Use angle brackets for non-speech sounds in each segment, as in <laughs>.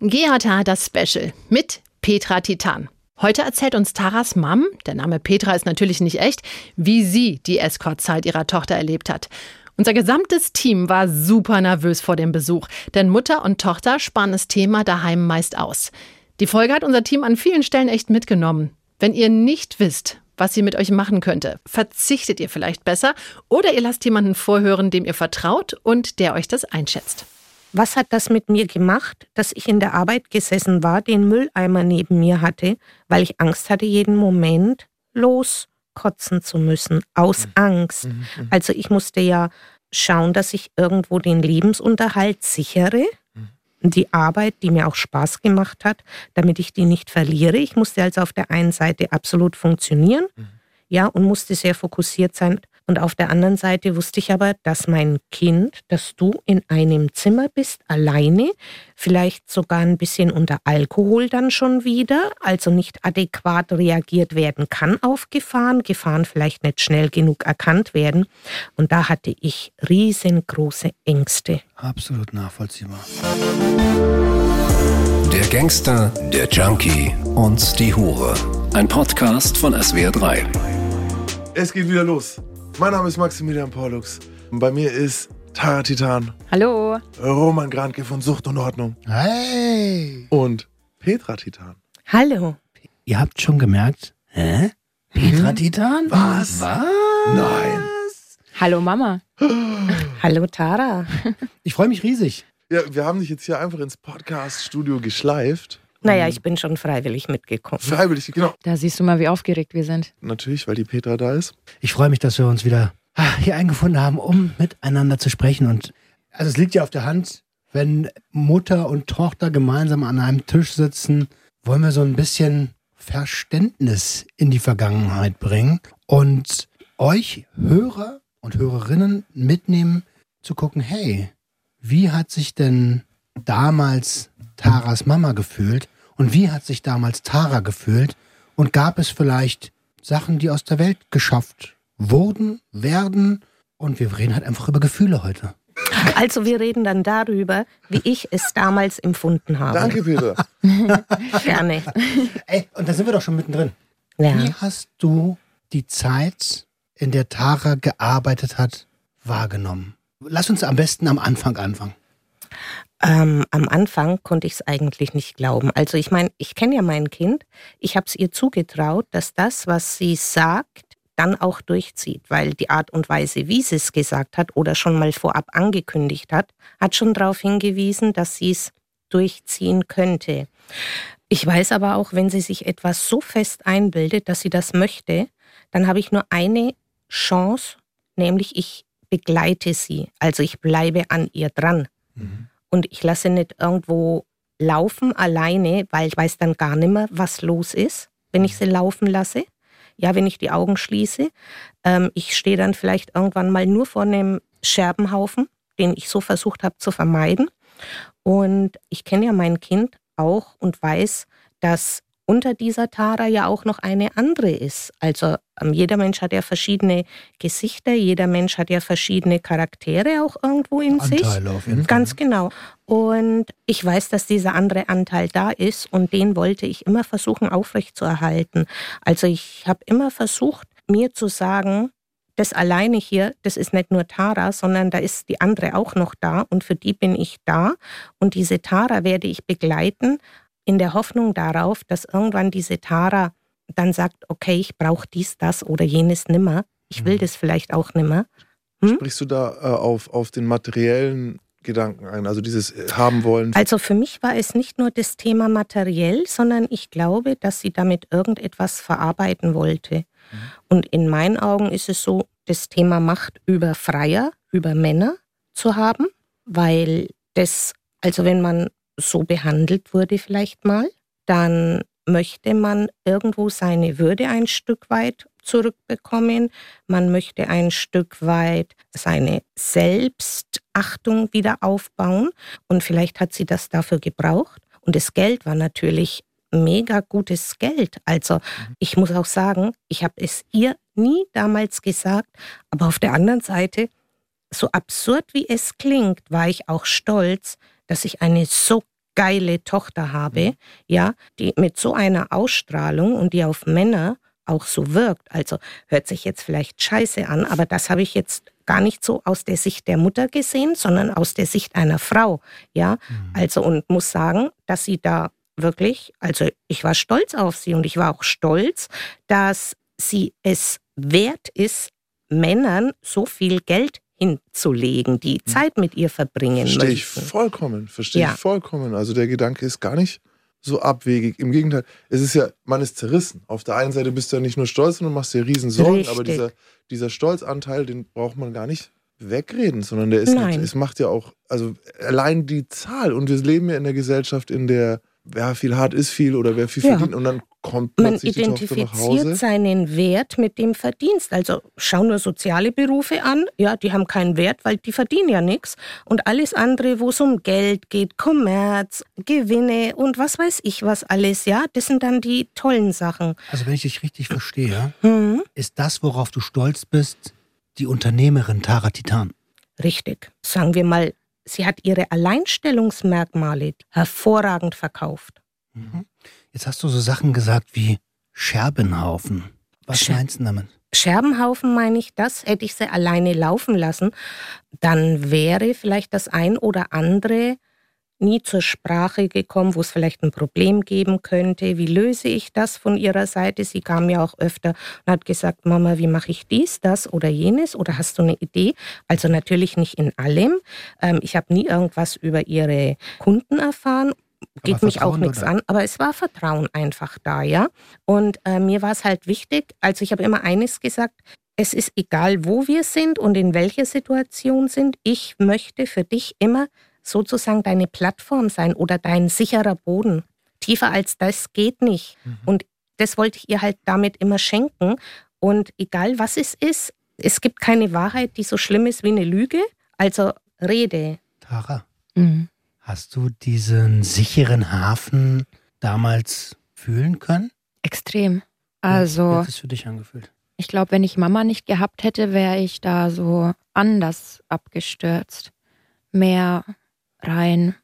GHT das Special mit Petra Titan. Heute erzählt uns Taras Mom, der Name Petra ist natürlich nicht echt, wie sie die Escortzeit ihrer Tochter erlebt hat. Unser gesamtes Team war super nervös vor dem Besuch, denn Mutter und Tochter sparen das Thema daheim meist aus. Die Folge hat unser Team an vielen Stellen echt mitgenommen. Wenn ihr nicht wisst, was sie mit euch machen könnte, verzichtet ihr vielleicht besser oder ihr lasst jemanden vorhören, dem ihr vertraut und der euch das einschätzt. Was hat das mit mir gemacht, dass ich in der Arbeit gesessen war, den Mülleimer neben mir hatte, weil ich Angst hatte, jeden Moment loskotzen zu müssen, aus mhm. Angst. Mhm. mhm. Also ich musste ja schauen, dass ich irgendwo den Lebensunterhalt sichere, mhm. die Arbeit, die mir auch Spaß gemacht hat, damit ich die nicht verliere. Ich musste also auf der einen Seite absolut funktionieren, mhm. ja, und musste sehr fokussiert sein und auf der anderen Seite wusste ich aber, dass mein Kind, dass du in einem Zimmer bist, alleine, vielleicht sogar ein bisschen unter Alkohol dann schon wieder, also nicht adäquat reagiert werden kann auf Gefahren, Gefahren vielleicht nicht schnell genug erkannt werden. Und da hatte ich riesengroße Ängste. Absolut nachvollziehbar. Der Gangster, der Junkie und die Hure. Ein Podcast von SWR3. Es geht wieder los. Mein Name ist Maximilian Pollux. Bei mir ist Tara Titan. Hallo. Roman Grantke von Sucht und Ordnung. Hey. Und Petra Titan. Hallo. Ihr habt schon gemerkt, hä? Petra hm? Titan? Was? Was? Nein. Hallo Mama. <gasps> Hallo Tara. Ich freue mich riesig. Ja, wir haben dich jetzt hier einfach ins Podcast-Studio geschleift. Naja, ich bin schon freiwillig mitgekommen. Freiwillig, genau. Da siehst du mal, wie aufgeregt wir sind. Natürlich, weil die Petra da ist. Ich freue mich, dass wir uns wieder ah, hier eingefunden haben, um miteinander zu sprechen. Und also es liegt ja auf der Hand, wenn Mutter und Tochter gemeinsam an einem Tisch sitzen, wollen wir so ein bisschen Verständnis in die Vergangenheit bringen und euch Hörer und Hörerinnen mitnehmen zu gucken, hey, wie hat sich denn damals Taras Mama gefühlt und wie hat sich damals Tara gefühlt und gab es vielleicht Sachen, die aus der Welt geschafft wurden, werden und wir reden halt einfach über Gefühle heute. Also wir reden dann darüber, wie ich es damals empfunden habe. Danke, Peter. <laughs> Gerne. Ey, und da sind wir doch schon mittendrin. Ja. Wie hast du die Zeit, in der Tara gearbeitet hat, wahrgenommen? Lass uns am besten am Anfang anfangen. Ähm, am Anfang konnte ich es eigentlich nicht glauben. Also ich meine, ich kenne ja mein Kind. Ich habe es ihr zugetraut, dass das, was sie sagt, dann auch durchzieht, weil die Art und Weise, wie sie es gesagt hat oder schon mal vorab angekündigt hat, hat schon darauf hingewiesen, dass sie es durchziehen könnte. Ich weiß aber auch, wenn sie sich etwas so fest einbildet, dass sie das möchte, dann habe ich nur eine Chance, nämlich ich begleite sie. Also ich bleibe an ihr dran. Mhm und ich lasse nicht irgendwo laufen alleine, weil ich weiß dann gar nicht mehr, was los ist, wenn ich sie laufen lasse. Ja, wenn ich die Augen schließe. Ähm, ich stehe dann vielleicht irgendwann mal nur vor einem Scherbenhaufen, den ich so versucht habe zu vermeiden. Und ich kenne ja mein Kind auch und weiß, dass unter dieser Tara ja auch noch eine andere ist. Also ähm, jeder Mensch hat ja verschiedene Gesichter, jeder Mensch hat ja verschiedene Charaktere auch irgendwo in Anteile sich. Auf jeden Fall. Ganz genau. Und ich weiß, dass dieser andere Anteil da ist und den wollte ich immer versuchen aufrechtzuerhalten. Also ich habe immer versucht, mir zu sagen, das alleine hier, das ist nicht nur Tara, sondern da ist die andere auch noch da und für die bin ich da und diese Tara werde ich begleiten, in der Hoffnung darauf, dass irgendwann diese Tara dann sagt, okay, ich brauche dies, das oder jenes nimmer. Ich will mhm. das vielleicht auch nimmer. Hm? Sprichst du da äh, auf, auf den materiellen Gedanken ein, also dieses äh, haben wollen? Also für mich war es nicht nur das Thema materiell, sondern ich glaube, dass sie damit irgendetwas verarbeiten wollte. Mhm. Und in meinen Augen ist es so, das Thema Macht über Freier, über Männer zu haben, weil das, also wenn man so behandelt wurde vielleicht mal, dann möchte man irgendwo seine Würde ein Stück weit zurückbekommen. Man möchte ein Stück weit seine Selbstachtung wieder aufbauen. Und vielleicht hat sie das dafür gebraucht. Und das Geld war natürlich mega gutes Geld. Also ich muss auch sagen, ich habe es ihr nie damals gesagt. Aber auf der anderen Seite, so absurd wie es klingt, war ich auch stolz, dass ich eine so geile Tochter habe, ja, die mit so einer Ausstrahlung und die auf Männer auch so wirkt. Also hört sich jetzt vielleicht scheiße an, aber das habe ich jetzt gar nicht so aus der Sicht der Mutter gesehen, sondern aus der Sicht einer Frau. Ja, mhm. also und muss sagen, dass sie da wirklich, also ich war stolz auf sie und ich war auch stolz, dass sie es wert ist, Männern so viel Geld hinzulegen, die mhm. Zeit mit ihr verbringen Verstehe ich vollkommen, verstehe ja. ich vollkommen. Also der Gedanke ist gar nicht so abwegig. Im Gegenteil, es ist ja, man ist zerrissen. Auf der einen Seite bist du ja nicht nur stolz, sondern machst dir riesen Sorgen, Richtig. aber dieser, dieser Stolzanteil, den braucht man gar nicht wegreden, sondern der ist, nicht, es macht ja auch, also allein die Zahl und wir leben ja in der Gesellschaft, in der wer viel hart ist viel oder wer viel ja. verdient und dann kommt man identifiziert seinen Wert mit dem Verdienst. Also schau nur soziale Berufe an, ja, die haben keinen Wert, weil die verdienen ja nichts und alles andere, wo es um Geld geht, Kommerz, Gewinne und was weiß ich was alles, ja, das sind dann die tollen Sachen. Also wenn ich dich richtig verstehe, mhm. ist das, worauf du stolz bist, die Unternehmerin Tara Titan. Richtig. Sagen wir mal Sie hat ihre Alleinstellungsmerkmale hervorragend verkauft. Mhm. Jetzt hast du so Sachen gesagt wie Scherbenhaufen. Was Scher meinst du damit? Scherbenhaufen meine ich, das hätte ich sie alleine laufen lassen, dann wäre vielleicht das ein oder andere nie zur Sprache gekommen, wo es vielleicht ein Problem geben könnte. Wie löse ich das von ihrer Seite? Sie kam ja auch öfter und hat gesagt, Mama, wie mache ich dies, das oder jenes? Oder hast du eine Idee? Also natürlich nicht in allem. Ähm, ich habe nie irgendwas über ihre Kunden erfahren geht mich auch nichts an, aber es war Vertrauen einfach da, ja. Und äh, mir war es halt wichtig, also ich habe immer eines gesagt, es ist egal, wo wir sind und in welcher Situation sind, ich möchte für dich immer sozusagen deine Plattform sein oder dein sicherer Boden. Tiefer als das geht nicht. Mhm. Und das wollte ich ihr halt damit immer schenken. Und egal was es ist, es gibt keine Wahrheit, die so schlimm ist wie eine Lüge. Also rede. Tara, mhm. hast du diesen sicheren Hafen damals fühlen können? Extrem. Also. Wie hat es für dich angefühlt? Ich glaube, wenn ich Mama nicht gehabt hätte, wäre ich da so anders abgestürzt. Mehr rein.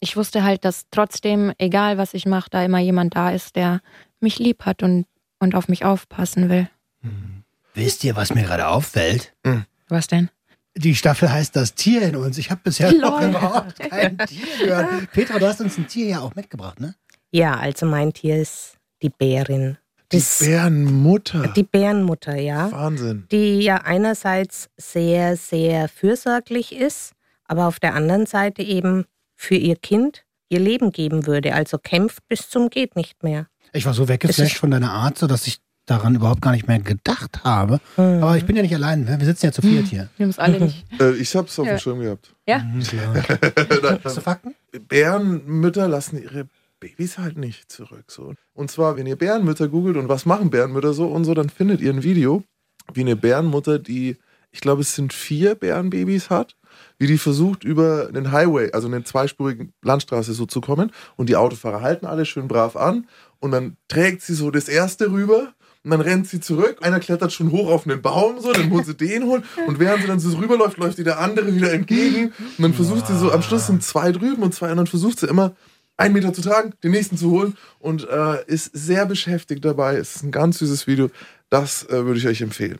Ich wusste halt, dass trotzdem, egal was ich mache, da immer jemand da ist, der mich lieb hat und, und auf mich aufpassen will. Hm. Wisst ihr, was mir gerade auffällt? Hm. Was denn? Die Staffel heißt das Tier in uns. Ich habe bisher noch überhaupt kein Tier gehört. Petra, du hast uns ein Tier ja auch mitgebracht, ne? Ja, also mein Tier ist die Bärin. Die Bärenmutter. Die Bärenmutter, ja. Wahnsinn. Die ja einerseits sehr, sehr fürsorglich ist, aber auf der anderen Seite eben für ihr Kind ihr Leben geben würde. Also kämpft bis zum geht nicht mehr. Ich war so weggeflasht von deiner Art, so dass ich daran überhaupt gar nicht mehr gedacht habe. Mhm. Aber ich bin ja nicht allein. Wir sitzen ja zu viert hier. Wir haben es alle nicht. <laughs> Äh, ich habe es auf ja. dem Schirm gehabt. Ja? Mhm, <laughs> Hast du Fakten? Bärenmütter lassen ihre Babys halt nicht zurück. So. Und zwar, wenn ihr Bärenmütter googelt und was machen Bärenmütter so und so, dann findet ihr ein Video, wie eine Bärenmutter, die, ich glaube, es sind vier Bärenbabys hat wie die versucht, über einen Highway, also eine zweispurigen Landstraße so zu kommen. Und die Autofahrer halten alle schön brav an. Und dann trägt sie so das erste rüber und dann rennt sie zurück. Einer klettert schon hoch auf einen Baum, so, dann muss sie den holen. Und während sie dann so rüberläuft, läuft ihr der andere wieder entgegen. Und dann versucht sie so, am Schluss sind zwei drüben und zwei, dann versucht sie immer, einen Meter zu tragen, den nächsten zu holen und äh, ist sehr beschäftigt dabei. Es ist ein ganz süßes Video. Das äh, würde ich euch empfehlen.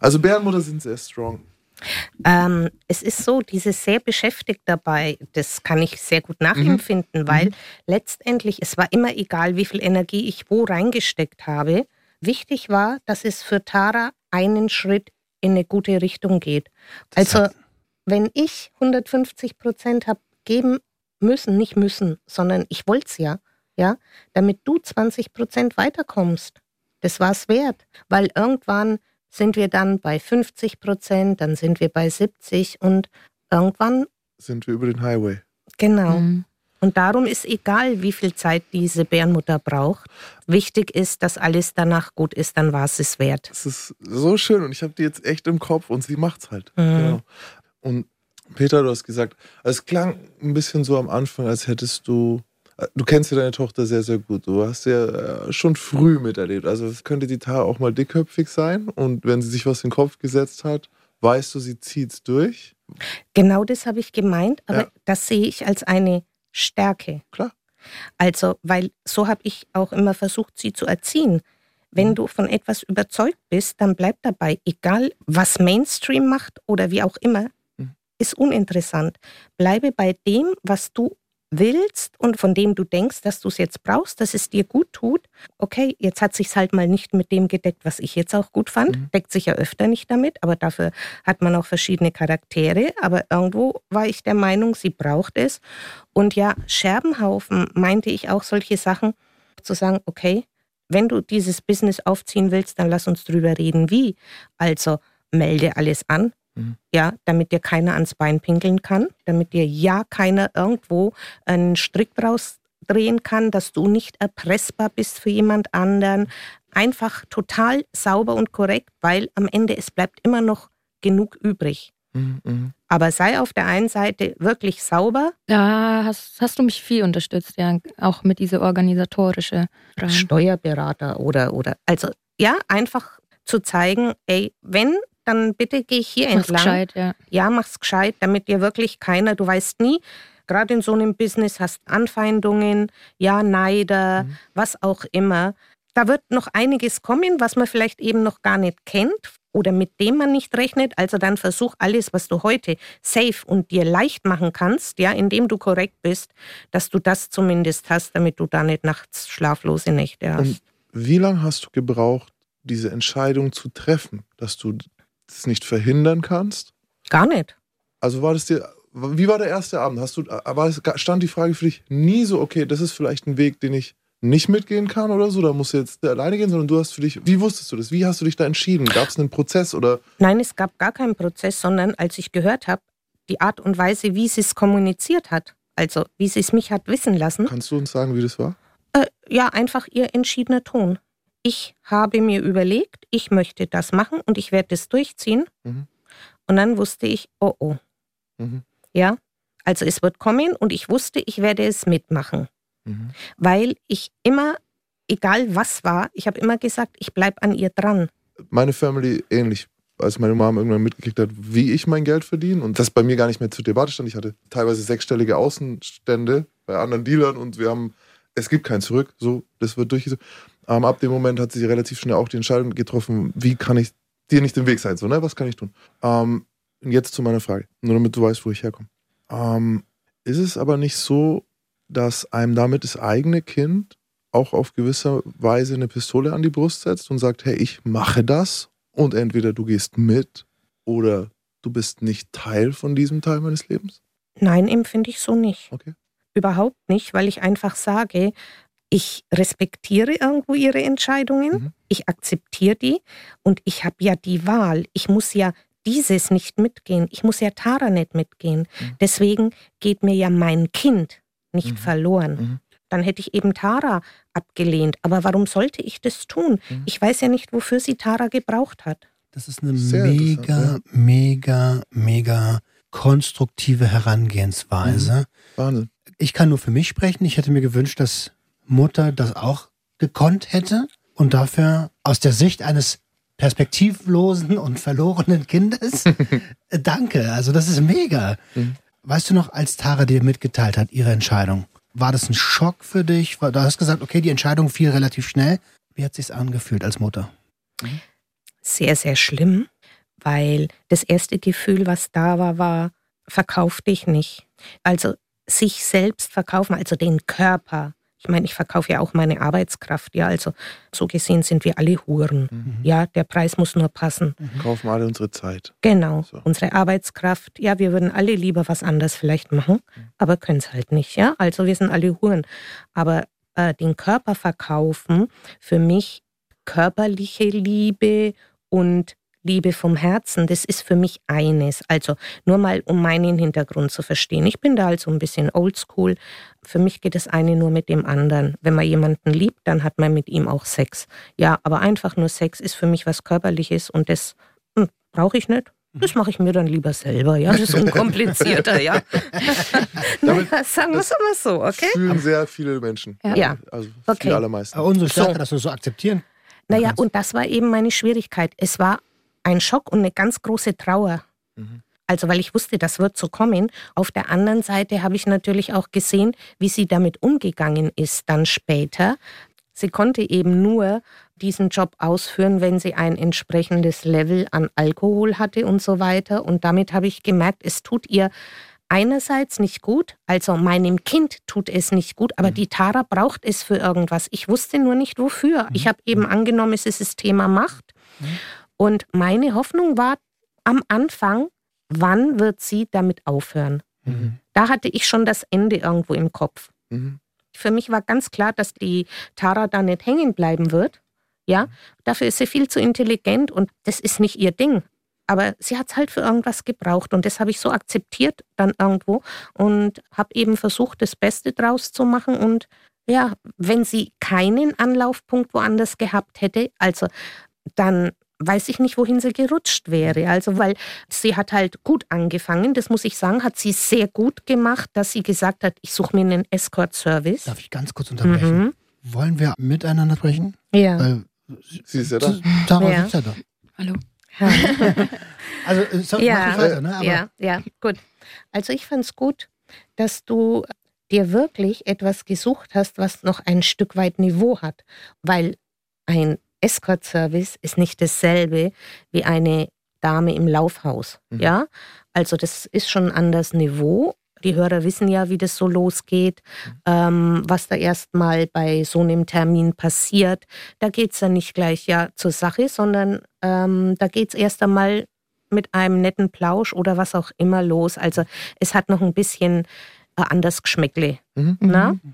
Also Bärenmutter sind sehr strong. Ähm, es ist so, dieses sehr beschäftigt dabei, das kann ich sehr gut nachempfinden, mhm. weil mhm. letztendlich, es war immer egal, wie viel Energie ich wo reingesteckt habe. Wichtig war, dass es für Tara einen Schritt in eine gute Richtung geht. Also, wenn ich 150 Prozent habe geben müssen, nicht müssen, sondern ich wollte es ja, ja, damit du 20 Prozent weiterkommst. Das war es wert, weil irgendwann sind wir dann bei 50 Prozent, dann sind wir bei 70 und irgendwann sind wir über den Highway. Genau. Mhm. Und darum ist egal, wie viel Zeit diese Bärenmutter braucht. Wichtig ist, dass alles danach gut ist, dann war es es wert. Es ist so schön und ich habe die jetzt echt im Kopf und sie macht's halt. Mhm. Genau. Und Peter, du hast gesagt, es klang ein bisschen so am Anfang, als hättest du Du kennst ja deine Tochter sehr, sehr gut. Du hast ja äh, schon früh miterlebt. Also es könnte die Tara auch mal dickköpfig sein. Und wenn sie sich was in den Kopf gesetzt hat, weißt du, sie zieht es durch. Genau das habe ich gemeint. Aber ja. das sehe ich als eine Stärke. Klar. Also, weil so habe ich auch immer versucht, sie zu erziehen. Wenn Mhm. du von etwas überzeugt bist, dann bleib dabei, egal was Mainstream macht oder wie auch immer, Mhm. ist uninteressant. Bleibe bei dem, was du willst und von dem du denkst, dass du es jetzt brauchst, dass es dir gut tut. Okay, jetzt hat sich's halt mal nicht mit dem gedeckt, was ich jetzt auch gut fand. Mhm. Deckt sich ja öfter nicht damit, aber dafür hat man auch verschiedene Charaktere. Aber irgendwo war ich der Meinung, sie braucht es. Und ja, Scherbenhaufen meinte ich auch solche Sachen, zu sagen, okay, wenn du dieses Business aufziehen willst, dann lass uns drüber reden, wie. Also melde alles an, Mhm. ja, damit dir keiner ans Bein pinkeln kann, damit dir ja keiner irgendwo einen Strick draus drehen kann, dass du nicht erpressbar bist für jemand anderen. Einfach total sauber und korrekt, weil am Ende es bleibt immer noch genug übrig. Mhm, mhm. Aber sei auf der einen Seite wirklich sauber, Da hast, hast du mich viel unterstützt, ja, auch mit dieser organisatorische Frage. Steuerberater oder, oder, also ja, einfach zu zeigen, ey, wenn, dann bitte geh hier Mach's entlang. gescheit, ja. Ja, mach's gescheit, damit dir wirklich keiner, du weißt nie, gerade in so einem Business hast Anfeindungen, ja, Neider, Mhm. was auch immer. Da wird noch einiges kommen, was man vielleicht eben noch gar nicht kennt oder mit dem man nicht rechnet. Also dann versuch alles, was du heute safe und dir leicht machen kannst, ja, indem du korrekt bist, dass du das zumindest hast, damit du da nicht nachts schlaflose Nächte hast. Und wie lange hast du gebraucht, diese Entscheidung zu treffen, dass du das nicht verhindern kannst? Gar nicht. Also war das dir, wie war der erste Abend? Hast du, war es, stand die Frage für dich nie so, okay, das ist vielleicht ein Weg, den ich nicht mitgehen kann oder so, da musst du jetzt alleine gehen, sondern du hast für dich, wie wusstest du das? Wie hast du dich da entschieden? Gab es einen Prozess oder? Nein, es gab gar keinen Prozess, sondern als ich gehört habe, die Art und Weise, wie sie es kommuniziert hat, also wie sie es mich hat wissen lassen, Kannst du uns sagen, wie das war? äh, ja, einfach ihr entschiedener Ton. Ich habe mir überlegt, ich möchte das machen und ich werde es durchziehen. Mhm. Und dann wusste ich, oh oh, Mhm. ja, also es wird kommen und ich wusste, ich werde es mitmachen, Mhm. weil ich immer, egal was war, ich habe immer gesagt, ich bleibe an ihr dran. Meine Family ähnlich. Als meine Mom irgendwann mitgekriegt hat, wie ich mein Geld verdiene und das bei mir gar nicht mehr zur Debatte stand. Ich hatte teilweise sechsstellige Außenstände bei anderen Dealern und wir haben, es gibt kein Zurück, so, das wird durchgesetzt. Ähm, ab dem Moment hat sie relativ schnell auch die Entscheidung getroffen, wie kann ich dir nicht im Weg sein, so, ne, was kann ich tun? Ähm, und jetzt zu meiner Frage, nur damit du weißt, wo ich herkomme. Ähm, ist es aber nicht so, dass einem damit das eigene Kind auch auf gewisse Weise eine Pistole an die Brust setzt und sagt, hey, ich mache das und entweder du gehst mit oder du bist nicht Teil von diesem Teil meines Lebens? Nein, empfinde ich so nicht. Okay. Überhaupt nicht, weil ich einfach sage, ich respektiere irgendwo ihre Entscheidungen, Mhm. ich akzeptiere die und ich habe ja die Wahl. Ich muss ja dieses nicht mitgehen. Ich muss ja Tara nicht mitgehen. Mhm. Deswegen geht mir ja mein Kind nicht Mhm. verloren. Mhm. Dann hätte ich eben Tara abgelehnt. Aber warum sollte ich das tun? Mhm. Ich weiß ja nicht, wofür sie Tara gebraucht hat. Das ist eine Sehr mega, ja. mega, mega konstruktive Herangehensweise. Wahnsinn. Ich kann nur für mich sprechen. Ich hätte mir gewünscht, dass Mutter das auch gekonnt hätte und dafür aus der Sicht eines perspektivlosen und verlorenen Kindes. <laughs> danke, also das ist mega. Mhm. Weißt du noch, als Tara dir mitgeteilt hat, ihre Entscheidung, war das ein Schock für dich? Du hast gesagt, okay, die Entscheidung fiel relativ schnell. Wie hat sich's angefühlt als Mutter? Sehr, sehr schlimm, weil das erste Gefühl, was da war, war, verkauf dich nicht. Also sich selbst verkaufen, also den Körper. Ich meine, ich verkaufe ja auch meine Arbeitskraft, ja, also so gesehen sind wir alle Huren. Mhm. Ja, der Preis muss nur passen. Kaufen alle unsere Zeit. Genau, So. unsere Arbeitskraft. Ja, wir würden alle lieber was anderes vielleicht machen, aber können es halt nicht, ja. Also wir sind alle Huren. Aber äh, den Körper verkaufen, für mich körperliche Liebe und Liebe vom Herzen, das ist für mich eines. Also nur mal, um meinen Hintergrund zu verstehen. Ich bin da also ein bisschen oldschool. Für mich geht das eine nur mit dem anderen. Wenn man jemanden liebt, dann hat man mit ihm auch Sex. Ja, aber einfach nur Sex ist für mich was Körperliches und das hm, brauche ich nicht. Das mache ich mir dann lieber selber, ja. Das ist unkomplizierter, ja. <laughs> naja, sagen wir es mal so, okay? Fühlen sehr viele Menschen. Ja. Ja. Also Okay. die allermeisten. Aber umso stärker, So. dass du so akzeptieren. Naja, kannst. und das war eben meine Schwierigkeit. Es war ein Schock und eine ganz große Trauer. Mhm. Also weil ich wusste, das wird so kommen. Auf der anderen Seite habe ich natürlich auch gesehen, wie sie damit umgegangen ist dann später. Sie konnte eben nur diesen Job ausführen, wenn sie ein entsprechendes Level an Alkohol hatte und so weiter. Und damit habe ich gemerkt, es tut ihr einerseits nicht gut, also meinem Kind tut es nicht gut, aber mhm. die Tara braucht es für irgendwas. Ich wusste nur nicht wofür. Mhm. Ich habe eben angenommen, es ist das Thema Macht. Mhm. Und meine Hoffnung war am Anfang, wann wird sie damit aufhören? Mhm. Da hatte ich schon das Ende irgendwo im Kopf. Mhm. Für mich war ganz klar, dass die Tara da nicht hängen bleiben wird. Ja, dafür ist sie viel zu intelligent und das ist nicht ihr Ding. Aber sie hat es halt für irgendwas gebraucht und das habe ich so akzeptiert dann irgendwo und habe eben versucht, das Beste draus zu machen. Und ja, wenn sie keinen Anlaufpunkt woanders gehabt hätte, also dann weiß ich nicht, wohin sie gerutscht wäre. Also, weil sie hat halt gut angefangen, das muss ich sagen, hat sie sehr gut gemacht, dass sie gesagt hat, ich suche mir einen Escort-Service. Darf ich ganz kurz unterbrechen? Mhm. Wollen wir miteinander sprechen? Ja. Weil, sie ist ja da. Tara ja. ist ja da. Hallo. <laughs> also, äh, so, ja, weiter, ne? Aber ja, ja, gut. Also ich fand es gut, dass du dir wirklich etwas gesucht hast, was noch ein Stück weit Niveau hat. Weil ein Escort-Service ist nicht dasselbe wie eine Dame im Laufhaus. Mhm. Ja, also das ist schon ein anderes Niveau. Die Hörer wissen ja, wie das so losgeht, mhm. ähm, was da erstmal bei so einem Termin passiert. Da geht es dann nicht gleich ja zur Sache, sondern ähm, da geht es erst einmal mit einem netten Plausch oder was auch immer los. Also es hat noch ein bisschen äh, anders Geschmäckle. Mhm.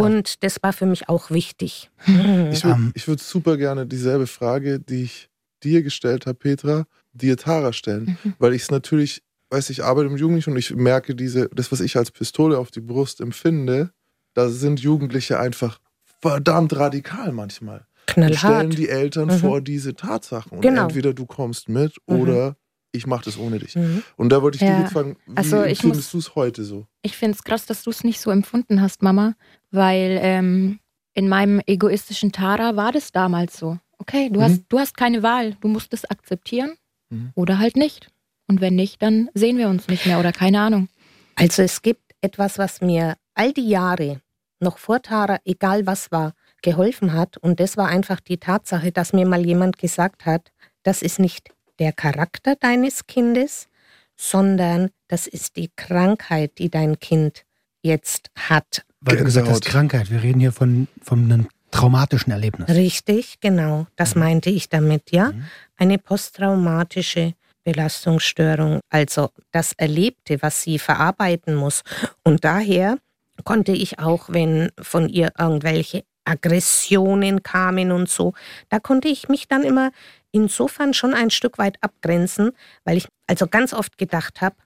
Und das war für mich auch wichtig. Ich würde ähm. würd super gerne dieselbe Frage, die ich dir gestellt habe, Petra, dir Tara stellen. Mhm. Weil ich es natürlich, weiß ich, arbeite mit Jugendlichen und ich merke diese, das, was ich als Pistole auf die Brust empfinde, da sind Jugendliche einfach verdammt radikal manchmal. Knallhart. Und stellen die Eltern mhm. vor diese Tatsachen. Und genau. entweder du kommst mit mhm. oder ich mache das ohne dich. Mhm. Und da wollte ich ja. dich jetzt fragen, wie also empfindest du es heute so? Ich finde es krass, dass du es nicht so empfunden hast, Mama, weil ähm, in meinem egoistischen Tara war das damals so. Okay, du, mhm. hast, du hast keine Wahl, du musst es akzeptieren mhm. oder halt nicht. Und wenn nicht, dann sehen wir uns nicht mehr oder keine Ahnung. Also es gibt etwas, was mir all die Jahre, noch vor Tara, egal was war, geholfen hat. Und das war einfach die Tatsache, dass mir mal jemand gesagt hat, das ist nicht der Charakter deines Kindes, sondern das ist die Krankheit, die dein Kind jetzt hat. Weil du gesagt hast, Krankheit. Wir reden hier von, von einem traumatischen Erlebnis. Richtig, genau. Das mhm. meinte ich damit, ja. Mhm. Eine posttraumatische Belastungsstörung, also das Erlebte, was sie verarbeiten muss. Und daher konnte ich auch, wenn von ihr irgendwelche Aggressionen kamen und so, da konnte ich mich dann immer insofern schon ein Stück weit abgrenzen, weil ich also ganz oft gedacht habe,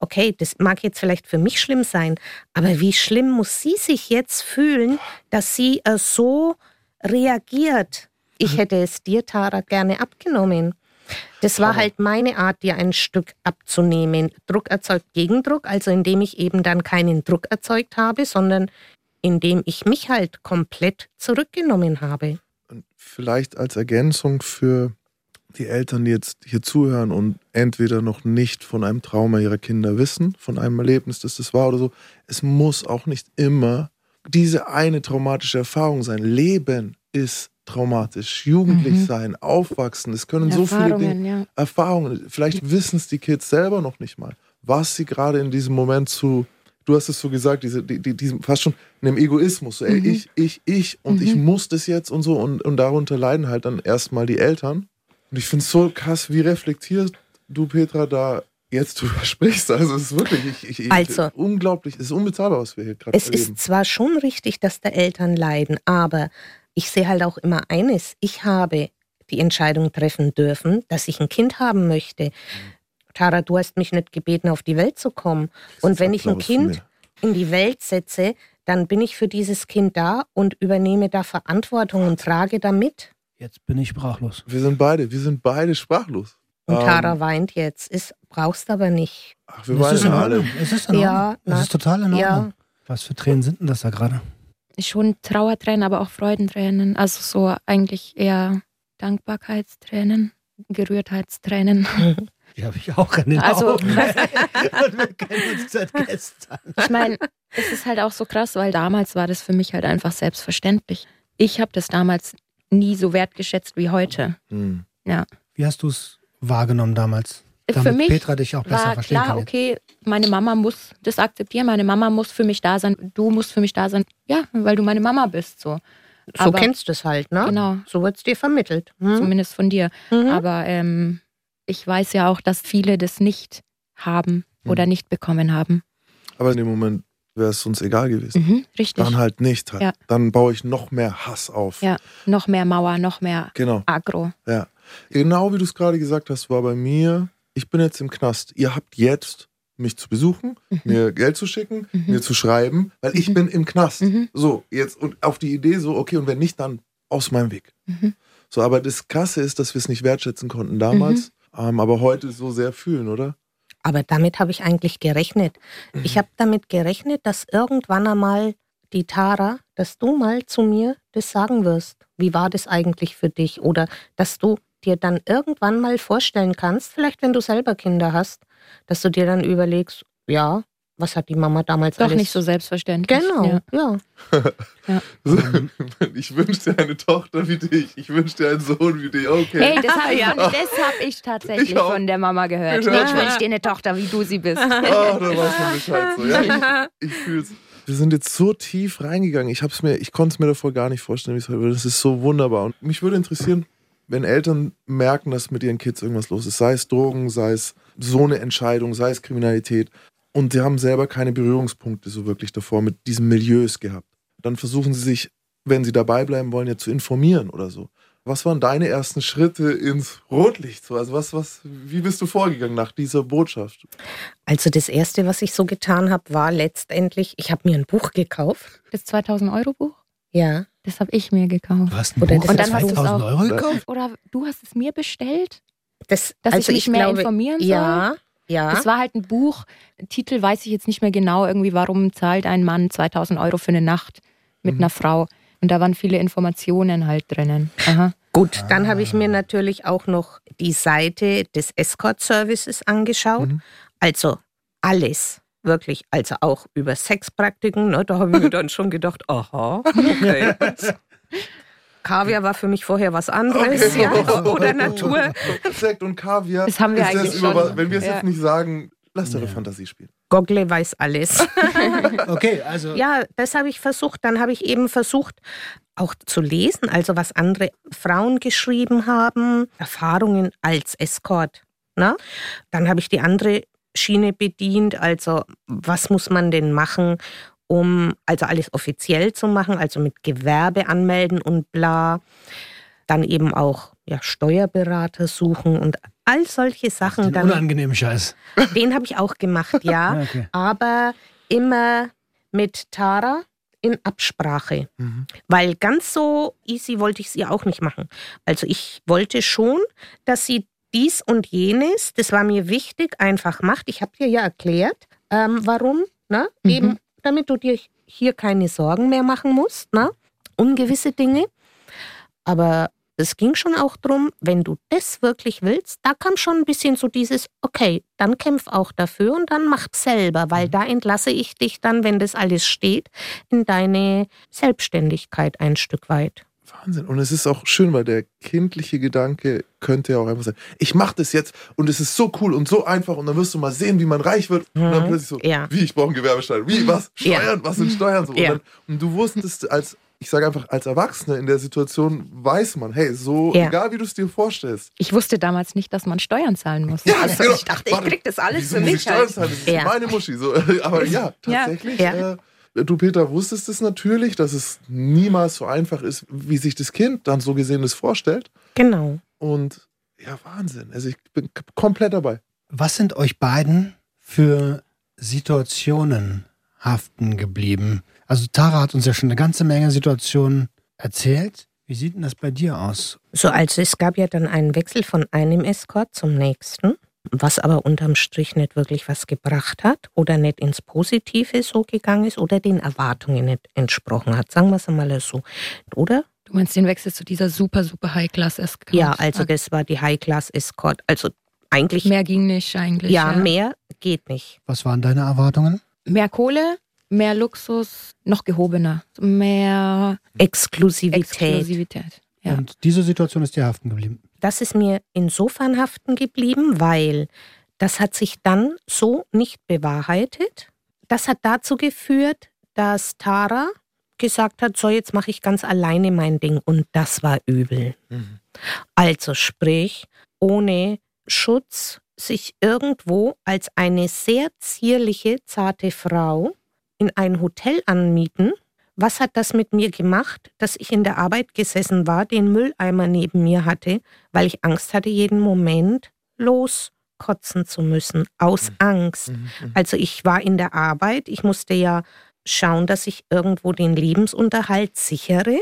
okay, das mag jetzt vielleicht für mich schlimm sein, aber wie schlimm muss sie sich jetzt fühlen, dass sie äh, so reagiert? Ich mhm. hätte es dir, Tara, gerne abgenommen. Das war halt meine Art, dir ein Stück abzunehmen. Druck erzeugt Gegendruck, also indem ich eben dann keinen Druck erzeugt habe, sondern indem ich mich halt komplett zurückgenommen habe. Und vielleicht als Ergänzung für die Eltern, die jetzt hier zuhören und entweder noch nicht von einem Trauma ihrer Kinder wissen, von einem Erlebnis, das das war oder so, es muss auch nicht immer diese eine traumatische Erfahrung sein. Leben ist traumatisch. Jugendlich mhm. sein, aufwachsen, es können so viele Dinge, ja. Erfahrungen, vielleicht wissen es die Kids selber noch nicht mal, was sie gerade in diesem Moment zu, du hast es so gesagt, diese, die, die, diesem, fast schon einem Egoismus, so, ey, mhm. ich, ich, ich und mhm. ich muss das jetzt und so und, und darunter leiden halt dann erstmal die Eltern und ich finde es so krass, wie reflektiert du, Petra, da jetzt drüber <laughs> sprichst. Also es ist wirklich ich, ich, also, unglaublich, es ist unbezahlbar, was wir hier gerade erleben. Es ist zwar schon richtig, dass da Eltern leiden, aber ich sehe halt auch immer eines. Ich habe die Entscheidung treffen dürfen, dass ich ein Kind haben möchte. Tara, du hast mich nicht gebeten, auf die Welt zu kommen. Und wenn ich ein Kind in die Welt setze, dann bin ich für dieses Kind da und übernehme da Verantwortung und trage da mit. Jetzt bin ich sprachlos. Wir sind beide, wir sind beide sprachlos. Und Tara ähm, weint jetzt. Ist, brauchst aber nicht. Ach, wir weinen alle. Es ist in Ordnung. Ja, es ist total in Ordnung. Ja. Was für Tränen sind denn das da gerade? Schon Trauertränen, aber auch Freudentränen. Also so eigentlich eher Dankbarkeitstränen, Gerührtheitstränen. <laughs> Die habe ich auch in den Also, Augen. <laughs> Und wir kennen uns seit gestern. Ich meine, es ist halt auch so krass, weil damals war das für mich halt einfach selbstverständlich. Ich habe das damals nie so wertgeschätzt wie heute. Hm. Wie hast du es wahrgenommen damals? Für Damit mich Petra dich auch besser War verstehen klar, kann. okay, meine Mama muss das akzeptieren, meine Mama muss für mich da sein, du musst für mich da sein. Ja, weil du meine Mama bist, so. So Aber- kennst du es halt, ne? Genau, So wird es dir vermittelt. Hm? zumindest von dir. Mhm. Aber ähm, ich weiß ja auch, dass viele das nicht haben oder Mhm. nicht bekommen haben. Aber in dem Moment wäre es uns egal gewesen. Mhm, richtig. Dann halt nicht. Halt. Ja. Dann baue ich noch mehr Hass auf. Ja. Noch mehr Mauer, noch mehr Genau. Agro. Ja. Genau wie du es gerade gesagt hast, war bei mir, ich bin jetzt im Knast. Ihr habt jetzt mich zu besuchen, mir Geld zu schicken, Mhm. mir zu schreiben, weil ich bin im Knast. Mhm. So, jetzt und auf die Idee so, okay, und wenn nicht, dann aus meinem Weg. Mhm. So, aber das Krasse ist, dass wir es nicht wertschätzen konnten damals, ähm, aber heute so sehr fühlen, oder? Aber damit habe ich eigentlich gerechnet. Mhm. Ich habe damit gerechnet, dass irgendwann einmal die Tara, dass du mal zu mir das sagen wirst. Wie war das eigentlich für dich? Oder dass du dir dann irgendwann mal vorstellen kannst, vielleicht wenn du selber Kinder hast, dass du dir dann überlegst, ja, was hat die Mama damals Doch alles? nicht so selbstverständlich. Genau, Ja. ja. <laughs> Ich wünsche dir eine Tochter wie dich, ich wünsche dir einen Sohn wie dich, okay. Hey, das habe ich, das hab ich tatsächlich Ich von der Mama gehört. Auch. ich wünsche dir eine Tochter, wie du sie bist. Ah, da weiß man Bescheid so. Ja, ich, ich fühl's. Wir sind jetzt so tief reingegangen. Ich hab's mir, ich konnte es mir davor gar nicht vorstellen, wie es heute wird. Das ist so wunderbar. Und mich würde interessieren, wenn Eltern merken, dass mit ihren Kids irgendwas los ist, sei es Drogen, sei es so eine Entscheidung, sei es Kriminalität, und sie haben selber keine Berührungspunkte so wirklich davor mit diesen Milieus gehabt, dann versuchen sie sich, wenn sie dabei bleiben wollen, ja zu informieren oder so. Was waren deine ersten Schritte ins Rotlicht? So, Also was, was, wie bist du vorgegangen nach dieser Botschaft? Also das Erste, was ich so getan habe, war letztendlich, ich habe mir ein Buch gekauft. Das 2000 Euro Buch, Ja, das habe ich mir gekauft. Hast ein Oder Buch das für ist dann hast du's 2000 auch- Euro gekauft? Oder du hast es mir bestellt, das, dass also ich mich mehr glaube, informieren soll? Ja, ja. Das war halt ein Buch. Titel weiß ich jetzt nicht mehr genau. Irgendwie, warum zahlt ein Mann 2000 Euro für eine Nacht mit Mhm. einer Frau? Und da waren viele Informationen halt drinnen. Aha. Gut, dann habe ich mir natürlich auch noch die Seite des Escort Services angeschaut. Mhm. Also alles, wirklich. Also auch über Sexpraktiken. Ne? Da habe ich mir <laughs> dann schon gedacht, aha, okay. <laughs> Kaviar war für mich vorher was anderes. Ja, <laughs> oder Natur. Sekt und Kaviar. Das haben wir ist eigentlich über, schon. Wenn wir es Ja. jetzt nicht sagen, lasst eure Ja. Fantasie spielen. Goggle weiß alles. <laughs> Okay, also Ja, das habe ich versucht. Dann habe ich eben versucht, auch zu lesen, also was andere Frauen geschrieben haben, Erfahrungen als Escort. Ne? Dann habe ich die andere Schiene bedient, also was muss man denn machen, um also alles offiziell zu machen, also mit Gewerbe anmelden und bla. Dann eben auch ja, Steuerberater suchen und all solche Sachen. den Dann, unangenehmen Scheiß. <laughs> den habe ich auch gemacht, ja <laughs> okay. aber immer mit Tara in Absprache. Weil ganz so easy wollte ich es ihr auch nicht machen. Also ich wollte schon, dass sie dies und jenes, das war mir wichtig, einfach macht. Ich habe dir ja erklärt, ähm, warum. Ne? Mhm. Eben, damit du dir hier keine Sorgen mehr machen musst. Ne? Ungewisse Dinge. Aber es ging schon auch darum, wenn du das wirklich willst, da kam schon ein bisschen so dieses, okay, dann kämpf auch dafür und dann mach selber, weil Mhm. da entlasse ich dich dann, wenn das alles steht, in deine Selbstständigkeit ein Stück weit. Wahnsinn. Und es ist auch schön, weil der kindliche Gedanke könnte ja auch einfach sein, ich mache das jetzt und es ist so cool und so einfach und dann wirst du mal sehen, wie man reich wird. Und dann Mhm. plötzlich so, Ja. wie, ich brauche einen Gewerbeschein. Wie, was? Ja. Steuern? Was sind Steuern? So. Und, Ja. dann, und du wusstest als, ich sage einfach, als Erwachsene in der Situation weiß man, hey, so, Ja. egal wie du es dir vorstellst. Ich wusste damals nicht, dass man Steuern zahlen muss. Ja, also genau. ich dachte, Warte, ich krieg das alles für mich Steuern halt. zahlen? Das ist Ja. meine Muschi. So. <laughs> Aber ja, tatsächlich. Ja. Äh, du, Peter, wusstest es natürlich, dass es niemals so einfach ist, wie sich das Kind dann so gesehen das vorstellt. Genau. Und ja, Wahnsinn. Also ich bin komplett dabei. Was sind euch beiden für Situationen haften geblieben? Also Tara hat uns ja schon eine ganze Menge Situationen erzählt. Wie sieht denn das bei dir aus? So, also es gab ja dann einen Wechsel von einem Escort zum nächsten, was aber unterm Strich nicht wirklich was gebracht hat oder nicht ins Positive so gegangen ist oder den Erwartungen nicht entsprochen hat. Sagen wir es einmal so. Oder? Du meinst den Wechsel zu dieser super, super High-Class-Escort? Ja, also das war die High-Class Escort. Also eigentlich. Mehr ging nicht eigentlich. ja, mehr geht nicht. Was waren deine Erwartungen? Mehr Kohle, mehr Luxus, noch gehobener. Mehr Exklusivität. Exklusivität. Ja. Und diese Situation ist dir haften geblieben. Das ist mir insofern haften geblieben, weil das hat sich dann so nicht bewahrheitet. Das hat dazu geführt, dass Tara gesagt hat, so jetzt mache ich ganz alleine mein Ding und das war übel. Also sprich, ohne Schutz sich irgendwo als eine sehr zierliche, zarte Frau in ein Hotel anmieten. Was hat das mit mir gemacht, dass ich in der Arbeit gesessen war, den Mülleimer neben mir hatte, weil ich Angst hatte, jeden Moment loskotzen zu müssen, aus Angst. Also ich war in der Arbeit, ich musste ja schauen, dass ich irgendwo den Lebensunterhalt sichere.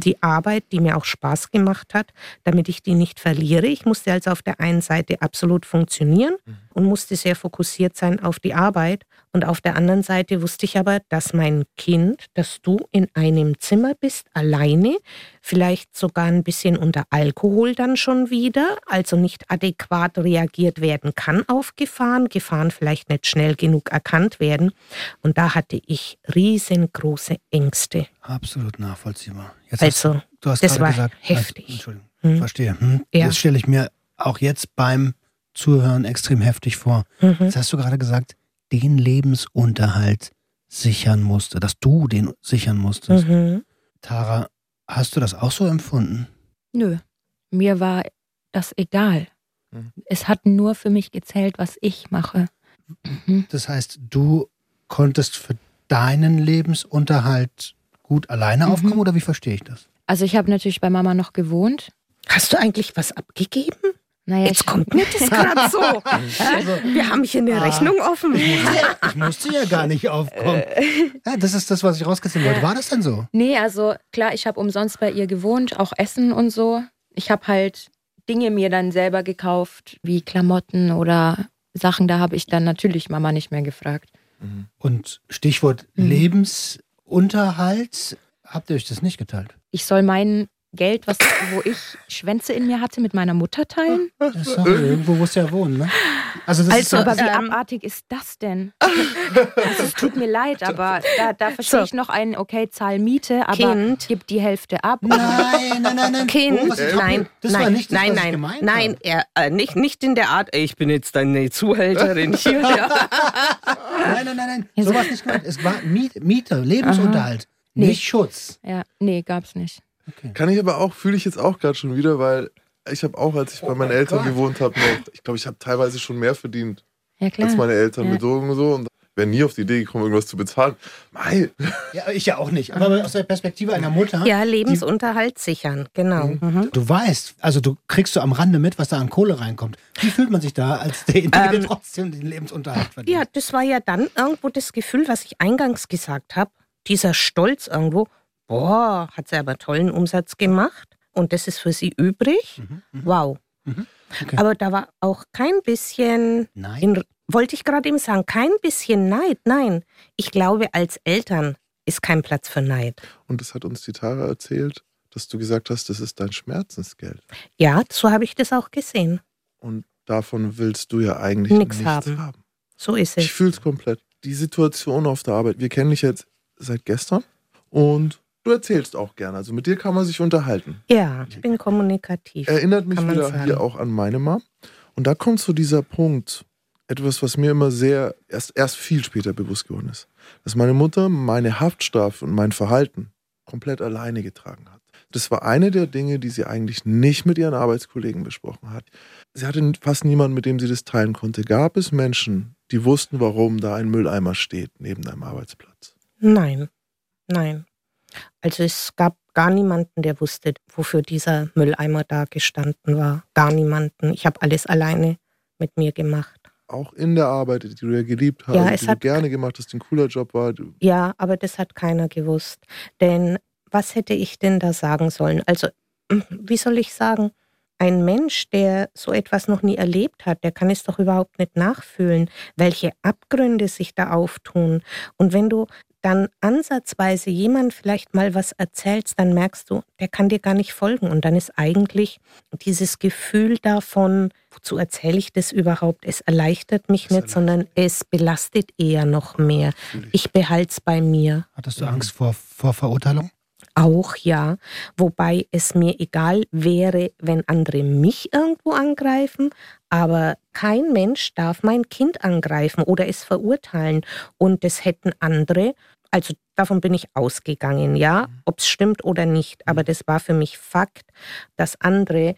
Die Arbeit, die mir auch Spaß gemacht hat, damit ich die nicht verliere. Ich musste also auf der einen Seite absolut funktionieren und musste sehr fokussiert sein auf die Arbeit. Und auf der anderen Seite wusste ich aber, dass mein Kind, dass du in einem Zimmer bist, alleine, vielleicht sogar ein bisschen unter Alkohol dann schon wieder, also nicht adäquat reagiert werden kann auf Gefahren, Gefahren vielleicht nicht schnell genug erkannt werden. Und da hatte ich riesengroße Ängste. Absolut nachvollziehbar. Jetzt hast Also, du hast das gerade war gesagt, heftig. Entschuldigung, Hm. verstehe. Hm. Ja. Das stelle ich mir auch jetzt beim Zuhören extrem heftig vor. Mhm. Jetzt hast du gerade gesagt, den Lebensunterhalt sichern musste, dass du den sichern musstest. Mhm. Tara, hast du das auch so empfunden? Nö, mir war das egal. Mhm. Es hat nur für mich gezählt, was ich mache. Mhm. Das heißt, du konntest für deinen Lebensunterhalt gut alleine Mhm. aufkommen oder wie verstehe ich das? Also ich habe natürlich bei Mama noch gewohnt. Hast du eigentlich was abgegeben? Naja, Jetzt kommt mir das gerade so. <laughs> Wir haben hier eine Ah. Rechnung offen. Ich musste ja gar nicht aufkommen. Ja, das ist das, was ich rausgezogen wollte. War das denn so? Nee, also klar, ich habe umsonst bei ihr gewohnt, auch Essen und so. Ich habe halt Dinge mir dann selber gekauft, wie Klamotten oder Sachen, da habe ich dann natürlich Mama nicht mehr gefragt. Und Stichwort Mhm. Lebensunterhalt, habt ihr euch das nicht geteilt? Ich soll mein Geld, was, wo ich Schwänze in mir hatte, mit meiner Mutter teilen? Das ist doch irgendwo, wo es ja wohnen, ne? Also, das Also, ist Aber wie Ähm. abartig ist das denn? Also, es tut mir leid, <laughs> aber da, da verstehe So. ich noch ein, okay, zahl Miete, aber Kind. gib die Hälfte ab. Nein, nein, nein, nein. <laughs> Kind, Oh, glaub, nein, das nein, war nicht das, nein, nein, gemeint nein, habe. er, äh, nicht, nicht in der Art, ich bin jetzt deine Zuhälterin <laughs> hier. Ja. Nein, nein, nein, nein. So war es nicht gemeint. Es war Miet, Miete, Lebensunterhalt, Nee. nicht Schutz. Ja, nee, gab's nicht. Kann ich aber auch, fühle ich jetzt auch gerade schon wieder, weil ich habe auch, als ich bei meinen Eltern gewohnt habe, noch, ich glaube, ich habe teilweise schon mehr verdient Ja, klar. als meine Eltern Ja. mit Drogen und so. Und wäre nie auf die Idee gekommen, irgendwas zu bezahlen. Mei, Ja, ich ja auch nicht. Aber aus der Perspektive einer Mutter. ja, Lebensunterhalt sichern, genau. Mhm. Du weißt, also du kriegst so am Rande mit, was da an Kohle reinkommt. Wie fühlt man sich da als derjenige, der trotzdem den Lebensunterhalt verdient? Ähm, Ja, das war ja dann irgendwo das Gefühl, was ich eingangs gesagt habe. Dieser Stolz irgendwo. Boah, hat sie aber tollen Umsatz gemacht und das ist für sie übrig. Wow. Mhm, okay. Aber da war auch kein bisschen, Nein. in, wollte ich gerade eben sagen, kein bisschen Neid. Nein, ich glaube, als Eltern ist kein Platz für Neid. Und das hat uns die Tara erzählt, dass du gesagt hast, das ist dein Schmerzensgeld. Ja, so habe ich das auch gesehen. Und davon willst du ja eigentlich Nix nichts haben. haben. So ist Ich es. fühle es komplett. Die Situation auf der Arbeit, wir kennen dich jetzt seit gestern und du erzählst auch gerne. Also mit dir kann man sich unterhalten. Ja, ich bin kommunikativ. Erinnert mich wieder sagen. hier auch an meine Mom. Und da kommt so dieser Punkt, etwas, was mir immer sehr, erst, erst viel später bewusst geworden ist, dass meine Mutter meine Haftstrafe und mein Verhalten komplett alleine getragen hat. Das war eine der Dinge, die sie eigentlich nicht mit ihren Arbeitskollegen besprochen hat. Sie hatte fast niemanden, mit dem sie das teilen konnte. Gab es Menschen, die wussten, warum da ein Mülleimer steht neben deinem Arbeitsplatz? Nein, nein. Also es gab gar niemanden, der wusste, wofür dieser Mülleimer da gestanden war. Gar niemanden. Ich habe alles alleine mit mir gemacht. Auch in der Arbeit, die du ja geliebt hast, Ja, die du hat- gerne gemacht hast, ein cooler Job war. Du, Ja, aber das hat keiner gewusst. Denn was hätte ich denn da sagen sollen? Also, <clears throat> wie soll ich sagen? Ein Mensch, der so etwas noch nie erlebt hat, der kann es doch überhaupt nicht nachfühlen, welche Abgründe sich da auftun. Und wenn du dann ansatzweise jemand vielleicht mal was erzählst, dann merkst du, der kann dir gar nicht folgen. Und dann ist eigentlich dieses Gefühl davon, wozu erzähle ich das überhaupt? Es erleichtert mich nicht, sondern es belastet eher noch mehr. Ich behalte es bei mir. Hattest du Angst vor, vor Verurteilung? Auch ja, wobei es mir egal wäre, wenn andere mich irgendwo angreifen, aber kein Mensch darf mein Kind angreifen oder es verurteilen. Und das hätten andere, also davon bin ich ausgegangen, ja, ob es stimmt oder nicht, aber das war für mich Fakt, dass andere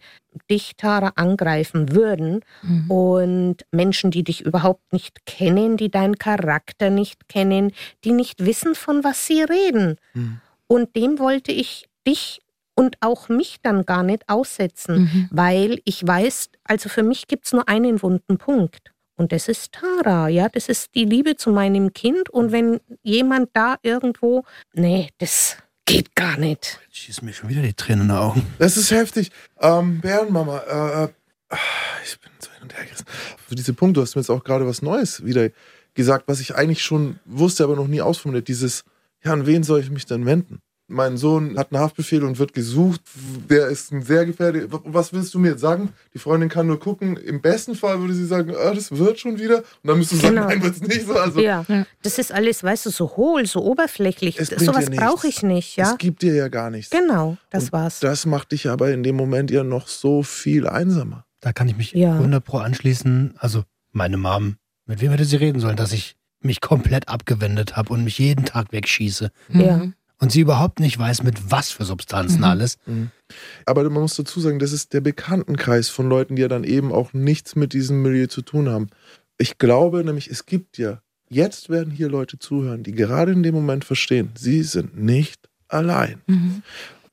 dich, Tara, angreifen würden Mhm. und Menschen, die dich überhaupt nicht kennen, die deinen Charakter nicht kennen, die nicht wissen, von was sie reden. Mhm. Und dem wollte ich dich und auch mich dann gar nicht aussetzen, Mhm. weil ich weiß, also für mich gibt es nur einen wunden Punkt. Und das ist Tara, ja, das ist die Liebe zu meinem Kind. Und wenn jemand da irgendwo, nee, das geht gar nicht. Schießen mir schon wieder die Tränen in die Augen. Das ist heftig. Ähm, Bärenmama, äh, äh, ich bin so hin und her gerissen. Für diese Punkte, du hast mir jetzt auch gerade was Neues wieder gesagt, was ich eigentlich schon wusste, aber noch nie ausformuliert. Dieses, ja, an wen soll ich mich denn wenden? Mein Sohn hat einen Haftbefehl und wird gesucht. Der ist ein sehr gefährlich. Was willst du mir jetzt sagen? Die Freundin kann nur gucken. Im besten Fall würde sie sagen, ah, das wird schon wieder. Und dann müsstest du Genau. sagen, nein, wird es nicht so. Also, ja, Ja. das ist alles, weißt du, so hohl, so oberflächlich. Es bringt Sowas dir nichts. brauche ich nicht, ja. Es gibt dir ja gar nichts. Genau, das Und war's. Das macht dich aber in dem Moment ja noch so viel einsamer. Da kann ich mich Ja. 100 pro anschließen. Also meine Mom, mit wem hätte sie reden sollen, dass ich mich komplett abgewendet habe und mich jeden Tag wegschieße. Ja. Mhm. Und sie überhaupt nicht weiß, mit was für Substanzen Mhm. alles. Aber man muss dazu sagen, das ist der Bekanntenkreis von Leuten, die ja dann eben auch nichts mit diesem Milieu zu tun haben. Ich glaube nämlich, es gibt ja, jetzt werden hier Leute zuhören, die gerade in dem Moment verstehen, sie sind nicht allein. Mhm.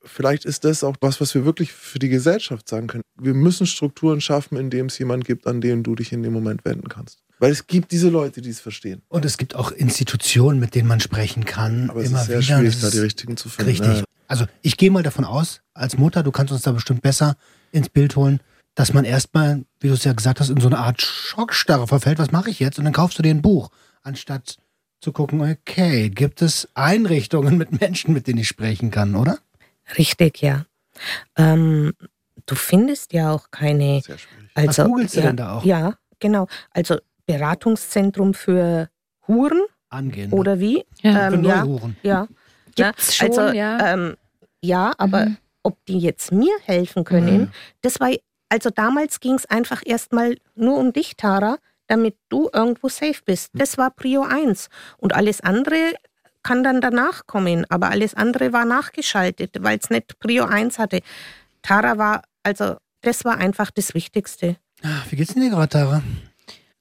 Vielleicht ist das auch was, was wir wirklich für die Gesellschaft sagen können. Wir müssen Strukturen schaffen, in dem es jemanden gibt, an den du dich in dem Moment wenden kannst. Weil es gibt diese Leute, die es verstehen. Und es gibt auch Institutionen, mit denen man sprechen kann. Aber es immer ist sehr wieder. schwierig, da die richtigen zu finden. Richtig. Ja. Also ich gehe mal davon aus, als Mutter, du kannst uns da bestimmt besser ins Bild holen, dass man erstmal, wie du es ja gesagt hast, in so eine Art Schockstarre verfällt. Was mache ich jetzt? Und dann kaufst du dir ein Buch, anstatt zu gucken, okay, gibt es Einrichtungen mit Menschen, mit denen ich sprechen kann, oder? Richtig, ja. Ähm, du findest ja auch keine. Sehr schwierig. Was Also, googelst du ja, denn da auch? Ja, genau. Also Beratungszentrum für Huren Angehen. oder wie? Ja. für Ähm, ja, Neuhuren. ja. Gibt's schon, also, ja. Ähm, ja, aber Mhm. ob die jetzt mir helfen können, Mhm. das war, also damals ging es einfach erstmal nur um dich, Tara, damit du irgendwo safe bist. Das war Prio 1. Und alles andere kann dann danach kommen, aber alles andere war nachgeschaltet, weil es nicht Prio 1 hatte. Tara war, also das war einfach das Wichtigste. Ah, Wie geht's denn dir gerade, Tara?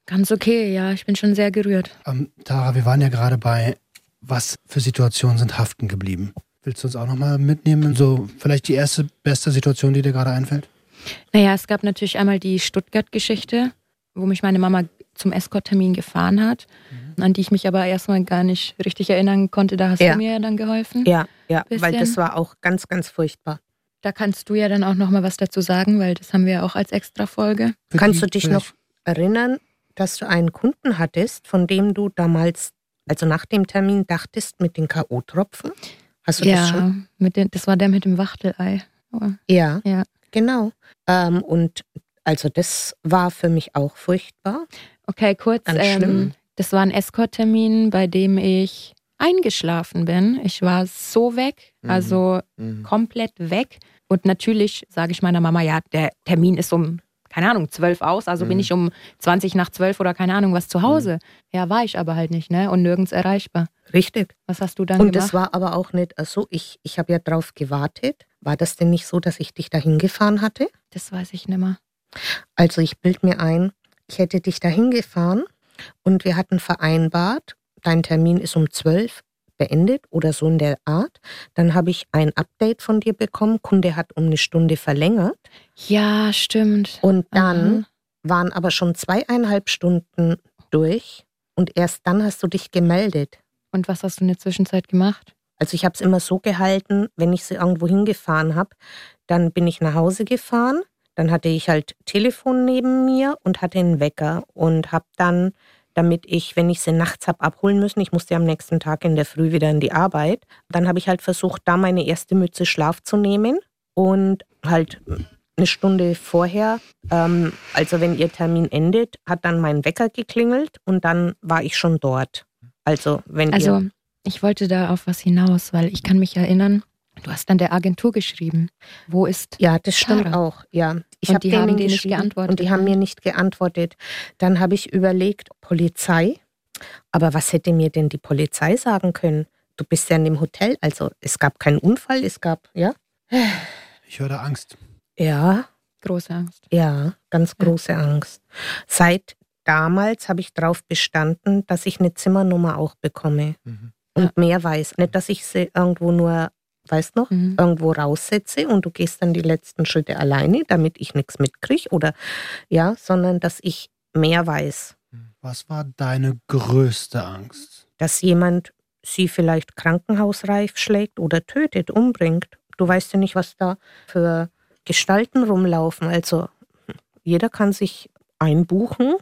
Ganz okay, ja. Ich bin schon sehr gerührt. Ähm, Tara, wir waren ja gerade bei, was für Situationen sind haften geblieben. Willst du uns auch nochmal mitnehmen? So, vielleicht die erste beste Situation, die dir gerade einfällt? Naja, es gab natürlich einmal die Stuttgart-Geschichte, wo mich meine Mama zum Escort-Termin gefahren hat, Mhm. an die ich mich aber erstmal gar nicht richtig erinnern konnte. Da hast Ja. du mir ja dann geholfen. Ja, ja, weil das war auch ganz, ganz furchtbar. Da kannst du ja dann auch nochmal was dazu sagen, weil das haben wir ja auch als Extra-Folge. Kannst die du dich vielleicht- noch erinnern, dass du einen Kunden hattest, von dem du damals, also nach dem Termin, dachtest mit den K.O.-Tropfen? Hast du das schon? Ja, mit den, das war der mit dem Wachtelei. Aber- Ja, Ja. genau. Ähm, und also das war für mich auch furchtbar. Okay, kurz. Ähm, das war ein Escort-Termin, bei dem ich eingeschlafen bin. Ich war so weg, Mhm. also Mhm. komplett weg. Und natürlich sage ich meiner Mama, ja, der Termin ist um, keine Ahnung, zwölf aus, also bin Mhm. ich um 20 nach zwölf oder keine Ahnung was zu Hause. Ja, war ich aber halt nicht, ne? Und nirgends erreichbar. Richtig. Was hast du dann Und gemacht? das war aber auch nicht so, ich, ich habe ja drauf gewartet. War das denn nicht so, dass ich dich dahin gefahren hatte? das weiß ich nicht mehr. Also ich bild mir ein, ich hätte dich dahin gefahren und wir hatten vereinbart, dein Termin ist um 12 beendet oder so in der Art. Dann habe ich ein Update von dir bekommen. Kunde hat um eine Stunde verlängert Ja, stimmt. und dann Aha. waren aber schon zweieinhalb Stunden durch und erst dann hast du dich gemeldet. Und was hast du in der Zwischenzeit gemacht? Also ich habe es immer so gehalten, wenn ich sie irgendwo hingefahren habe, dann bin ich nach Hause gefahren, dann hatte ich halt Telefon neben mir und hatte einen Wecker und habe dann damit ich, wenn ich sie nachts habe abholen müssen, ich musste am nächsten Tag in der Früh wieder in die Arbeit, dann habe ich halt versucht, da meine erste Mütze Schlaf zu nehmen. Und halt eine Stunde vorher, ähm, also wenn ihr Termin endet, hat dann mein Wecker geklingelt und dann war ich schon dort. Also wenn Also ihr, ich wollte da auf was hinaus, weil ich kann mich erinnern, du hast dann der Agentur geschrieben. Wo ist ja, das stimmt Sarah. auch, ja. Ich Und hab die denen haben dir nicht geantwortet, Und die haben mir nicht geantwortet. Dann habe ich überlegt, Polizei. Aber was hätte mir denn die Polizei sagen können? Du bist ja in dem Hotel, also es gab keinen Unfall, es gab, ja? Ich höre da Angst. Ja, große Angst? Ja, ganz Ja. große Angst. Seit damals habe ich darauf bestanden, dass ich eine Zimmernummer auch bekomme Mhm. und Ja. mehr weiß. Nicht, dass ich sie irgendwo nur, weißt noch, Mhm. irgendwo raussetze und du gehst dann die letzten Schritte alleine, damit ich nichts mitkriege oder ja, sondern dass ich mehr weiß, Was war deine größte Angst? dass jemand sie vielleicht krankenhausreif schlägt oder tötet, umbringt. Du weißt ja nicht, was da für Gestalten rumlaufen. Also jeder kann sich einbuchen.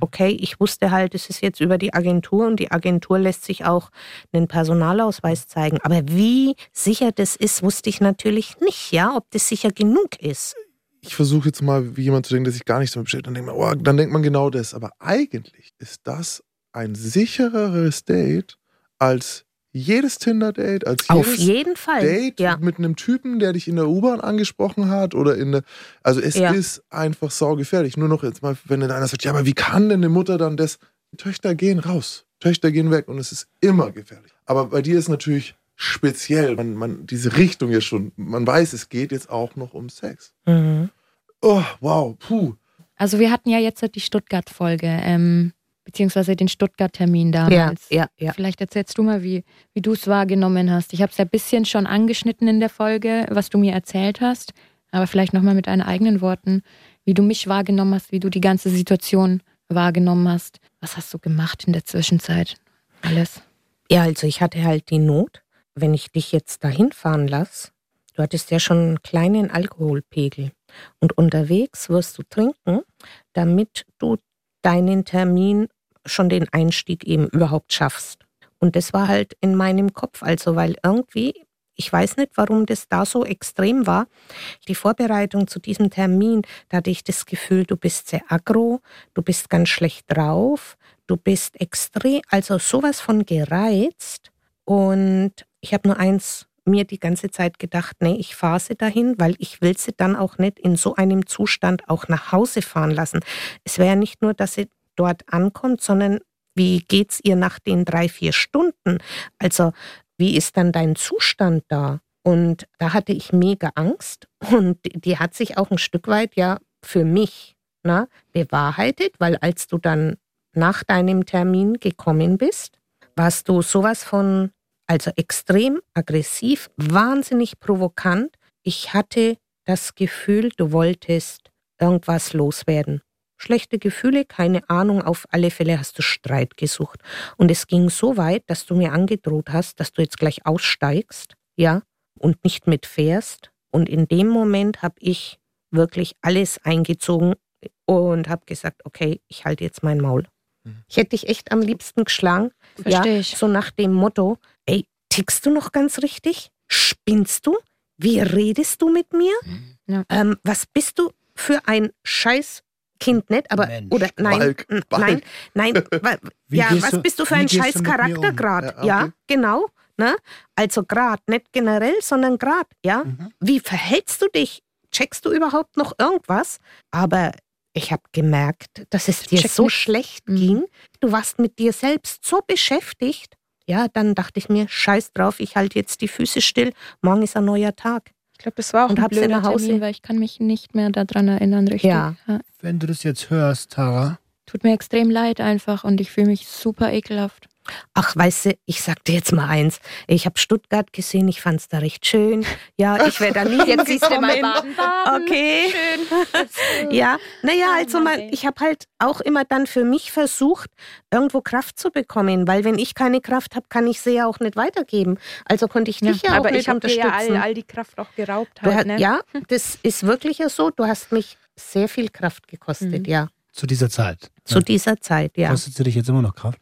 Okay, ich wusste halt, es ist jetzt über die Agentur und die Agentur lässt sich auch einen Personalausweis zeigen. Aber wie sicher das ist, wusste ich natürlich nicht, ja, ob das sicher genug ist. Ich versuche jetzt mal, wie jemand zu denken, der sich gar nicht damit beschäftigt. Dann denkt man, oh, dann denkt man genau das. Aber eigentlich ist das ein sichereres Date als jedes Tinder-Date, als Auf jedes jeden Fall. Date ja. mit einem Typen, der dich in der U-Bahn angesprochen hat oder in der. Also es Ja. ist einfach saugefährlich. Nur noch jetzt mal, wenn dann einer sagt, ja, aber wie kann denn eine Mutter dann das? Töchter gehen raus. Töchter gehen weg und es ist immer gefährlich. Aber bei dir ist natürlich speziell, man, man, diese Richtung ja schon, man weiß, es geht jetzt auch noch um Sex. Mhm. Oh, wow, puh. Also wir hatten ja jetzt die Stuttgart-Folge, ähm, beziehungsweise den Stuttgart-Termin Ja, damals. ja, ja. Vielleicht erzählst du mal, wie, wie du es wahrgenommen hast. Ich habe es ja ein bisschen schon angeschnitten in der Folge, was du mir erzählt hast, aber vielleicht nochmal mit deinen eigenen Worten, wie du mich wahrgenommen hast, wie du die ganze Situation wahrgenommen hast. Was hast du gemacht in der Zwischenzeit? Alles. Ja, also ich hatte halt die Not, wenn ich dich jetzt dahin fahren lasse, du hattest ja schon einen kleinen Alkoholpegel und unterwegs wirst du trinken, damit du deinen Termin schon den Einstieg eben überhaupt schaffst. Und das war halt in meinem Kopf, also weil irgendwie, ich weiß nicht, warum das da so extrem war. Die Vorbereitung zu diesem Termin, da hatte ich das Gefühl, du bist sehr aggro, du bist ganz schlecht drauf, du bist extrem, also sowas von gereizt. Und ich habe nur eins mir die ganze Zeit gedacht, nee, ich fahre sie dahin, weil ich will sie dann auch nicht in so einem Zustand auch nach Hause fahren lassen. Es wäre nicht nur, dass sie dort ankommt, sondern wie geht's ihr nach den drei, vier Stunden? Also wie ist dann dein Zustand da? Und da hatte ich mega Angst und die hat sich auch ein Stück weit ja für mich na, bewahrheitet, weil als du dann nach deinem Termin gekommen bist, warst du sowas von, also extrem aggressiv, wahnsinnig provokant. Ich hatte das Gefühl, du wolltest irgendwas loswerden. Schlechte Gefühle, keine Ahnung, auf alle Fälle hast du Streit gesucht. Und es ging so weit, dass du mir angedroht hast, dass du jetzt gleich aussteigst, ja, und nicht mitfährst. Und in dem Moment habe ich wirklich alles eingezogen und habe gesagt, okay, ich halte jetzt mein Maul. Ich hätte dich echt am liebsten geschlagen. Verstehe ja, ich. So nach dem Motto, tickst du noch ganz richtig? Spinnst du? Wie redest du mit mir? Ja. Ähm, was bist du für ein Scheißkind, nicht? Aber, Mensch. oder nein, Balk, Balk. nein, nein, <laughs> ja, was du- bist du für ein scheiß mir um? Ja, Ja, okay. genau. Ne? Also grad, nicht generell, sondern grad, ja. Mhm. Wie verhältst du dich? Checkst du überhaupt noch irgendwas? Aber ich habe gemerkt, dass es dir check so nix. schlecht Mhm. ging. Du warst mit dir selbst so beschäftigt. Ja, dann dachte ich mir, scheiß drauf, ich halte jetzt die Füße still. Morgen ist ein neuer Tag. Ich glaube, das war auch Und ein blöder nach Hause- Termin, weil ich kann mich nicht mehr daran erinnern, richtig. Ja. Wenn du das jetzt hörst, Tara, Tut mir extrem leid einfach und ich fühle mich super ekelhaft. Ach, weißt du, ich sag dir jetzt mal eins. Ich habe Stuttgart gesehen, ich fand's da recht schön. Ja, ich wäre da nie <laughs> Jetzt siehst du mal baden, baden. Okay. Schön. <laughs> Ja, naja, Oh also man, ich habe halt auch immer dann für mich versucht, irgendwo Kraft zu bekommen, weil wenn ich keine Kraft habe, kann ich sie ja auch nicht weitergeben. Also konnte ich dich ja, auch aber nicht ich habe dir ja all, all die Kraft auch geraubt halt, hast, ne? Ja, das ist wirklich ja so. Du hast mich sehr viel Kraft gekostet, Mhm. ja. Zu dieser Zeit. Zu dieser Zeit, ja. Kostet sie dich jetzt immer noch Kraft?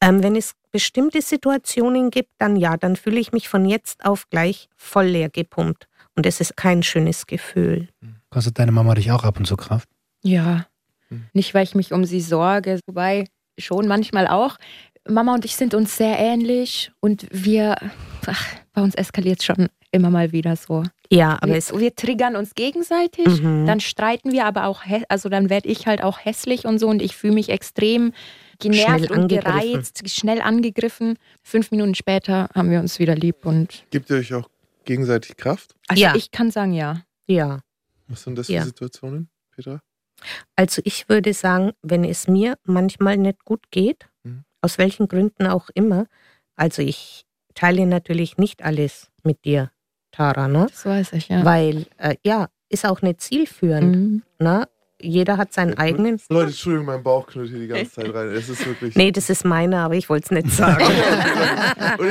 Ähm, wenn es bestimmte Situationen gibt, dann ja, dann fühle ich mich von jetzt auf gleich voll leer gepumpt. Und es ist kein schönes Gefühl. Kostet deine Mama dich auch ab und zu Kraft? Ja. Hm. Nicht, weil ich mich um sie sorge, wobei schon manchmal auch. Mama und ich sind uns sehr ähnlich und wir, ach, bei uns eskaliert es schon immer mal wieder so. Ja, aber Wir, es. wir triggern uns gegenseitig, Mhm. dann streiten wir aber auch, also dann werde ich halt auch hässlich und so und ich fühle mich extrem genervt Schnell und gereizt, schnell angegriffen. Fünf Minuten später haben wir uns wieder lieb und Gebt ihr euch auch gegenseitig Kraft? also Ja. ich kann sagen ja. Ja. Was sind das Ja. für Situationen, Petra? Also ich würde sagen, wenn es mir manchmal nicht gut geht, Mhm. aus welchen Gründen auch immer, also ich teile natürlich nicht alles mit dir, Tara, ne? Das weiß ich, ja. Weil, äh, ja, ist auch nicht zielführend, Mhm. ne? Jeder hat seinen eigenen. Leute, Entschuldigung, mein Bauch knurrt hier die ganze <laughs> Zeit rein. Es ist wirklich. Nee, das ist meiner, aber ich wollte es nicht sagen. <laughs> Und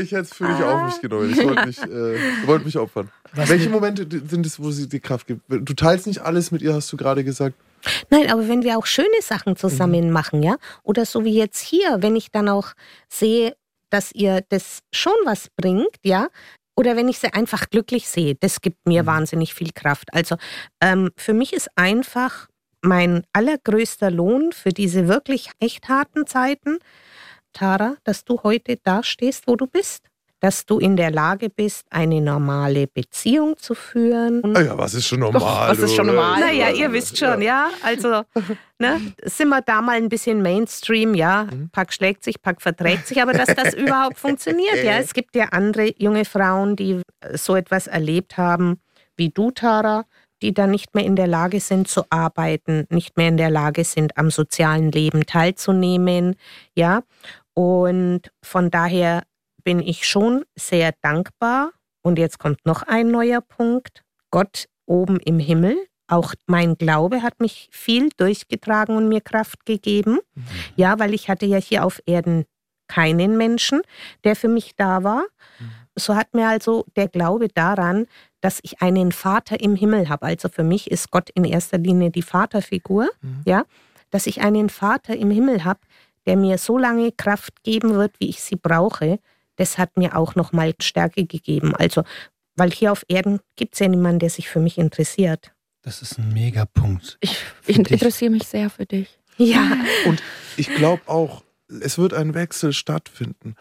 ich hätte es für dich auf mich genommen. Ich wollte mich, äh, wollte mich opfern. Was Welche mit- Momente sind es, wo sie dir Kraft gibt? Du teilst nicht alles mit ihr, hast du gerade gesagt. Nein, aber wenn wir auch schöne Sachen zusammen machen, ja, oder so wie jetzt hier, wenn ich dann auch sehe, dass ihr das schon was bringt, ja, oder wenn ich sie einfach glücklich sehe, das gibt mir wahnsinnig viel Kraft. Also ähm, für mich ist einfach mein allergrößter Lohn für diese wirklich echt harten Zeiten, Tara, dass du heute da stehst, wo du bist. Dass du in der Lage bist, eine normale Beziehung zu führen. Ah ja, was ist schon normal? was ist schon oder? normal? Naja, ihr wisst schon, ja. Also, ne, sind wir da mal ein bisschen Mainstream, ja. Mhm. Pack schlägt sich, Pack verträgt sich, aber dass das <laughs> überhaupt funktioniert, ja. Es gibt ja andere junge Frauen, die äh, so etwas erlebt haben wie du, Tara, die dann nicht mehr in der Lage sind zu arbeiten, nicht mehr in der Lage sind, am sozialen Leben teilzunehmen, ja. Und von daher bin ich schon sehr dankbar. Und jetzt kommt noch ein neuer Punkt. Gott oben im Himmel. Auch mein Glaube hat mich viel durchgetragen und mir Kraft gegeben. Ja, weil ich hatte ja hier auf Erden keinen Menschen, der für mich da war. So hat mir also der Glaube daran, dass ich einen Vater im Himmel habe. Also für mich ist Gott in erster Linie die Vaterfigur. Mhm. Ja, dass ich einen Vater im Himmel habe, der mir so lange Kraft geben wird, wie ich sie brauche. Das hat mir auch nochmal Stärke gegeben. Also, weil hier auf Erden gibt es ja niemanden, der sich für mich interessiert. Das ist ein Megapunkt. Ich, ich interessiere mich sehr für dich. Ja, Und ich glaube auch, es wird ein Wechsel stattfinden.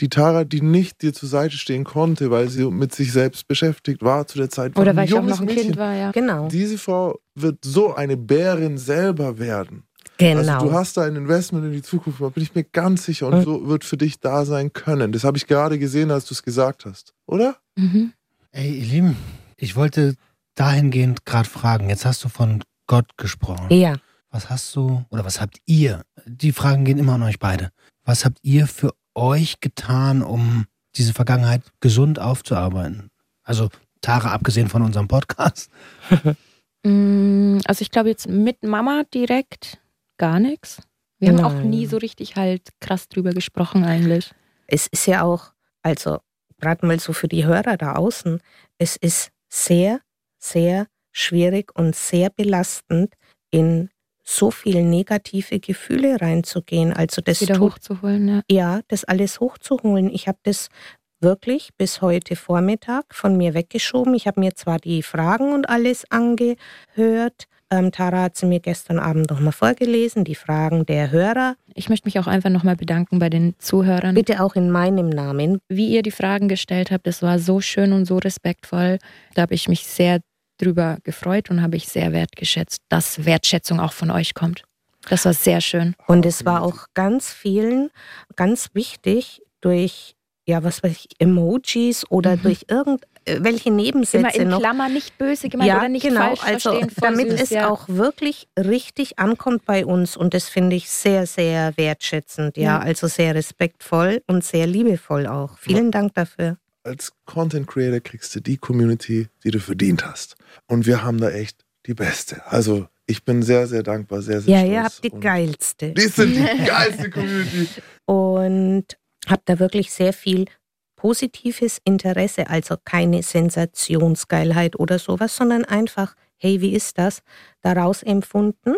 Die Tara, die nicht dir zur Seite stehen konnte, weil sie mit sich selbst beschäftigt war zu der Zeit, Oder ein weil ich auch noch ein Mädchen. Kind war, ja. genau. Diese Frau wird so eine Bärin selber werden. Genau. Also du hast da ein Investment in die Zukunft, da bin ich mir ganz sicher. Und so wird für dich da sein können. Das habe ich gerade gesehen, als du es gesagt hast. Oder? Mhm. Ey, ihr Lieben, ich wollte dahingehend gerade fragen. Jetzt hast du von Gott gesprochen. ja. Was hast du oder was habt ihr? Die Fragen gehen immer an euch beide. Was habt ihr für euch getan, um diese Vergangenheit gesund aufzuarbeiten? Also Tara, abgesehen von unserem Podcast. <laughs> Mm, Also ich glaube jetzt mit Mama direkt gar nichts. Wir haben auch Nein. nie so richtig halt krass drüber gesprochen eigentlich. Es ist ja auch, also gerade mal so für die Hörer da außen, es ist sehr, sehr schwierig und sehr belastend, in so viele negative Gefühle reinzugehen. Also das Wieder tut hochzuholen, ja. ja, das alles hochzuholen. Ich habe das wirklich bis heute Vormittag von mir weggeschoben. Ich habe mir zwar die Fragen und alles angehört. Ähm, Tara hat sie mir gestern Abend nochmal vorgelesen, die Fragen der Hörer. Ich möchte mich auch einfach nochmal bedanken bei den Zuhörern. Bitte auch in meinem Namen. Wie ihr die Fragen gestellt habt, das war so schön und so respektvoll. Da habe ich mich sehr drüber gefreut und habe ich sehr wertgeschätzt, dass Wertschätzung auch von euch kommt. Das war sehr schön. Und es war auch ganz vielen ganz wichtig durch, ja, was weiß ich, Emojis oder Mhm. durch irgendwelche Nebensätze Immer in noch. Klammern nicht böse gemeint oder nicht genau, falsch also verstehen. damit süß, es ja. auch wirklich richtig ankommt bei uns und das finde ich sehr, sehr wertschätzend, ja, Ja. also sehr respektvoll und sehr liebevoll auch. Vielen Dank dafür. Als Content Creator kriegst du die Community, die du verdient hast. Und wir haben da echt die beste. Also ich bin sehr, sehr dankbar, sehr, sehr Ja, stolz. ihr habt die Und geilste Die sind die <laughs> geilste Community. und habt da wirklich sehr viel positives Interesse, also keine Sensationsgeilheit oder sowas, sondern einfach, hey, wie ist das, daraus empfunden.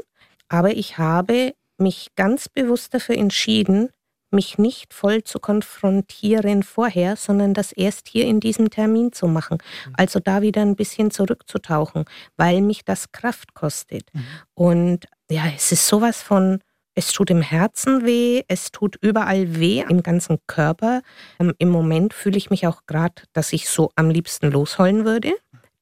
Aber ich habe mich ganz bewusst dafür entschieden, mich nicht voll zu konfrontieren vorher, sondern das erst hier in diesem Termin zu machen. Mhm. Also da wieder ein bisschen zurückzutauchen, weil mich das Kraft kostet. Mhm. Und ja, es ist sowas von, es tut im Herzen weh, es tut überall weh, im ganzen Körper. Ähm, Im Moment fühle ich mich auch gerade, dass ich so am liebsten losheulen würde.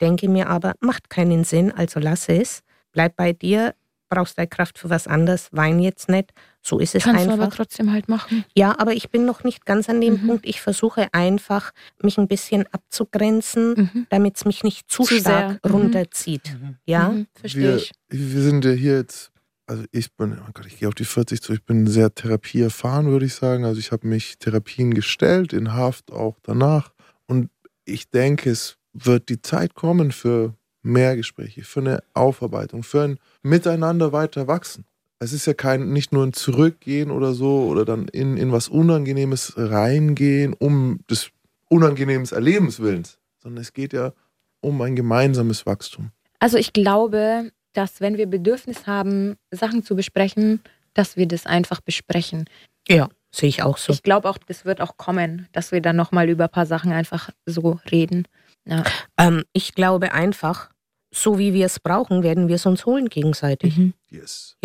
Denke mir aber, macht keinen Sinn, also lass es. Bleib bei dir, brauchst deine Kraft für was anderes, wein jetzt nicht. So ist es Kannst einfach. du aber trotzdem halt machen. Ja, aber ich bin noch nicht ganz an dem Mhm. Punkt. Ich versuche einfach, mich ein bisschen abzugrenzen, Mhm. damit es mich nicht zu, Zu stark sehr. Mhm. runterzieht. Ja, Mhm, verstehe ich. wir sind ja hier jetzt, also ich bin, oh Gott, ich gehe auf die 40 zu, ich bin sehr therapieerfahren, würde ich sagen. Also ich habe mich Therapien gestellt, in Haft auch danach. Und ich denke, es wird die Zeit kommen für mehr Gespräche, für eine Aufarbeitung, für ein Miteinander weiter wachsen. Es ist ja kein, nicht nur ein Zurückgehen oder so oder dann in, in was Unangenehmes reingehen, um des unangenehmes Erlebens willens, sondern es geht ja um ein gemeinsames Wachstum. Also ich glaube, dass wenn wir Bedürfnis haben, Sachen zu besprechen, dass wir das einfach besprechen. ja, sehe ich auch so. Ich glaube auch, das wird auch kommen, dass wir dann nochmal über ein paar Sachen einfach so reden. Ja. Ähm, ich glaube einfach, so wie wir es brauchen, werden wir es uns holen gegenseitig. Mhm. Yes.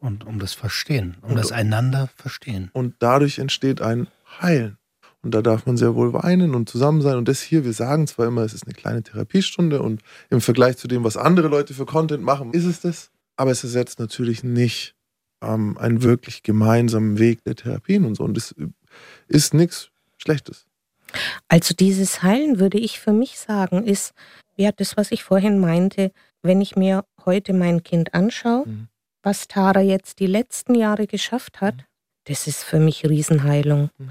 Und um das Verstehen, um Und- das einander verstehen. Und dadurch entsteht ein Heilen. Und da darf man sehr wohl weinen und zusammen sein. Und das hier, wir sagen zwar immer, es ist eine kleine Therapiestunde und im Vergleich zu dem, was andere Leute für Content machen, ist es das. Aber es ersetzt natürlich nicht ähm, einen wirklich gemeinsamen Weg der Therapien und so. Und das ist nichts Schlechtes. Also dieses Heilen, würde ich für mich sagen, ist ja das, was ich vorhin meinte, wenn ich mir heute mein Kind anschaue, Mhm. was Tara jetzt die letzten Jahre geschafft hat, das ist für mich Riesenheilung. Mhm.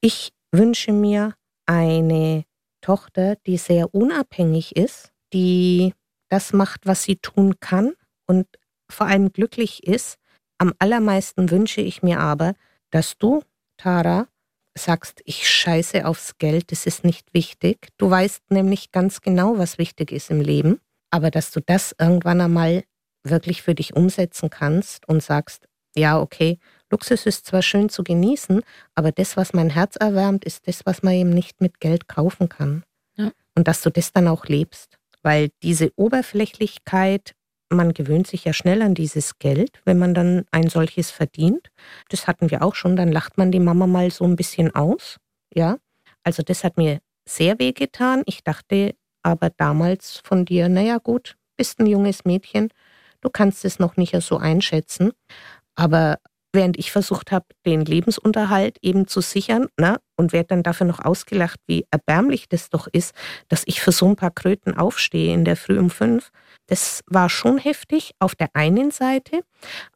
Ich wünsche mir eine Tochter, die sehr unabhängig ist, die das macht, was sie tun kann und vor allem glücklich ist. Am allermeisten wünsche ich mir aber, dass du, Tara, sagst, ich scheiße aufs Geld, das ist nicht wichtig. Du weißt nämlich ganz genau, was wichtig ist im Leben, aber dass du das irgendwann einmal wirklich für dich umsetzen kannst und sagst, ja, okay, Luxus ist zwar schön zu genießen, aber das, was mein Herz erwärmt, ist das, was man eben nicht mit Geld kaufen kann. Ja. Und dass du das dann auch lebst. Weil diese Oberflächlichkeit, man gewöhnt sich ja schnell an dieses Geld, wenn man dann ein solches verdient. Das hatten wir auch schon, dann lacht man die Mama mal so ein bisschen aus. Ja, also das hat mir sehr weh getan. Ich dachte aber damals von dir, naja gut, bist ein junges Mädchen, du kannst es noch nicht so einschätzen. Aber während ich versucht habe, den Lebensunterhalt eben zu sichern, ne, und werde dann dafür noch ausgelacht, wie erbärmlich das doch ist, dass ich für so ein paar Kröten aufstehe in der Früh um fünf. Das war schon heftig auf der einen Seite.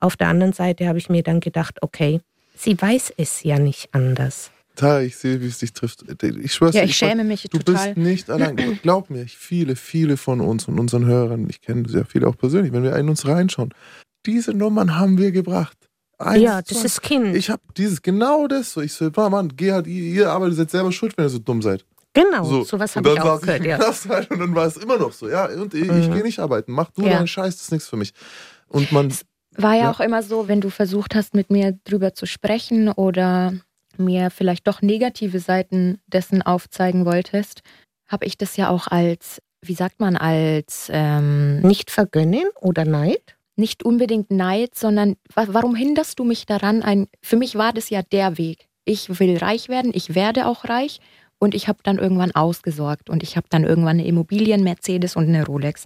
Auf der anderen Seite habe ich mir dann gedacht, okay, sie weiß es ja nicht anders. Tara, ich sehe, wie es dich trifft. Ich schwör's Ja, dir, ich schäme mich Du total. bist nicht allein. Glaub mir, viele, viele von uns und unseren Hörern, ich kenne sehr viele auch persönlich, wenn wir in uns reinschauen, diese Nummern haben wir gebracht. Eins, ja, das zwei. ist Kind. Ich habe dieses, genau das so. Ich so, Mann, Mann, geh halt, ihr, ihr arbeitet jetzt selber schuld, wenn ihr so dumm seid. genau, So, sowas und habe ich auch gehört. <laughs> Ja. Halt und dann war es immer noch so. Ja, und ich, ich Mhm. gehe nicht arbeiten. Mach du Ja. deinen Scheiß, das ist nichts für mich. Und man, War ja, Ja. auch immer so, wenn du versucht hast, mit mir drüber zu sprechen oder mir vielleicht doch negative Seiten dessen aufzeigen wolltest, habe ich das ja auch als, wie sagt man, als ähm, Nicht vergönnen oder Neid? Nicht unbedingt Neid, sondern wa warum hinderst du mich daran? Ein, für mich war das ja der Weg. Ich will reich werden, ich werde auch reich und ich habe dann irgendwann ausgesorgt und ich habe dann irgendwann eine Immobilie, ein Mercedes und eine Rolex.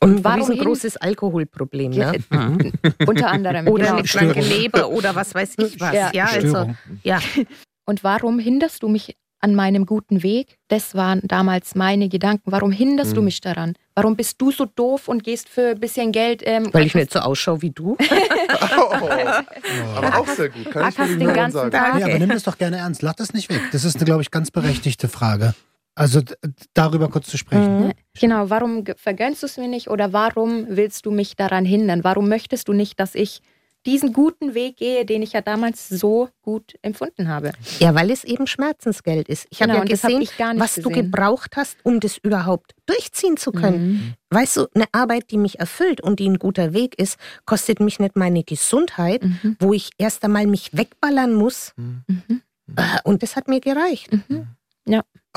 Und warum warum ein hin- großes Alkoholproblem, Ja, ne? Mhm. Unter anderem. Oder genau. eine kranke Leber oder was weiß ich was. Ja. Ja, also, ja. <laughs> Und warum hinderst du mich an meinem guten Weg? Das waren damals meine Gedanken. Warum hinderst du Mhm. mich daran? Warum bist du so doof und gehst für ein bisschen Geld? Ähm, Weil ich nicht so ausschaue wie du. <laughs> oh, aber auch sehr gut. Kann ich Ackerst mir den ganzen sagen. Tag. Nee, aber nimm das doch gerne ernst. Lach das nicht weg. Das ist eine, glaube ich, ganz berechtigte Frage. Also darüber kurz zu sprechen. Mhm. Genau, warum vergönnst du es mir nicht oder warum willst du mich daran hindern? Warum möchtest du nicht, dass ich diesen guten Weg gehe, den ich ja damals so gut empfunden habe. Ja, weil es eben Schmerzensgeld ist. Ich Genau, habe ja hab gesehen, nicht was du gesehen. gebraucht hast, um das überhaupt durchziehen zu können. Mhm. Weißt du, eine Arbeit, die mich erfüllt und die ein guter Weg ist, kostet mich nicht meine Gesundheit, Mhm. wo ich erst einmal mich wegballern muss. Mhm. Mhm. Äh, Und das hat mir gereicht. Mhm.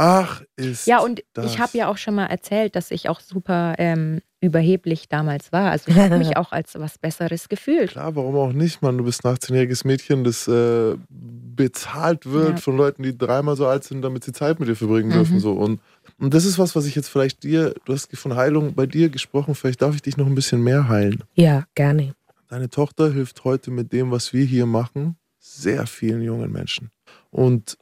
Ach, ist. Ja, und das. ich habe ja auch schon mal erzählt, dass ich auch super ähm, überheblich damals war. Also ich habe mich <laughs> auch als was Besseres gefühlt. Klar, warum auch nicht, Mann? Du bist ein 18-jähriges Mädchen, das äh, bezahlt wird Ja. von Leuten, die dreimal so alt sind, damit sie Zeit mit dir verbringen Mhm. dürfen. So. Und, und das ist was, was ich jetzt vielleicht dir, du hast von Heilung bei dir gesprochen, vielleicht darf ich dich noch ein bisschen mehr heilen. Ja, gerne. Deine Tochter hilft heute mit dem, was wir hier machen, sehr vielen jungen Menschen. Und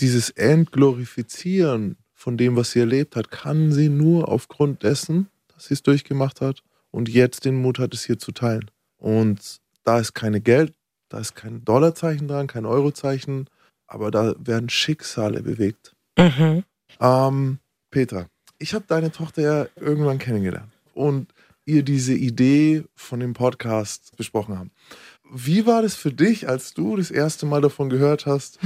dieses Entglorifizieren von dem, was sie erlebt hat, kann sie nur aufgrund dessen, dass sie es durchgemacht hat und jetzt den Mut hat, es hier zu teilen. Und da ist keine Geld, da ist kein Dollarzeichen dran, kein Eurozeichen, aber da werden Schicksale bewegt. Mhm. Ähm, Petra, ich habe deine Tochter ja irgendwann kennengelernt und ihr diese Idee von dem Podcast besprochen haben. Wie war das für dich, als du das erste Mal davon gehört hast,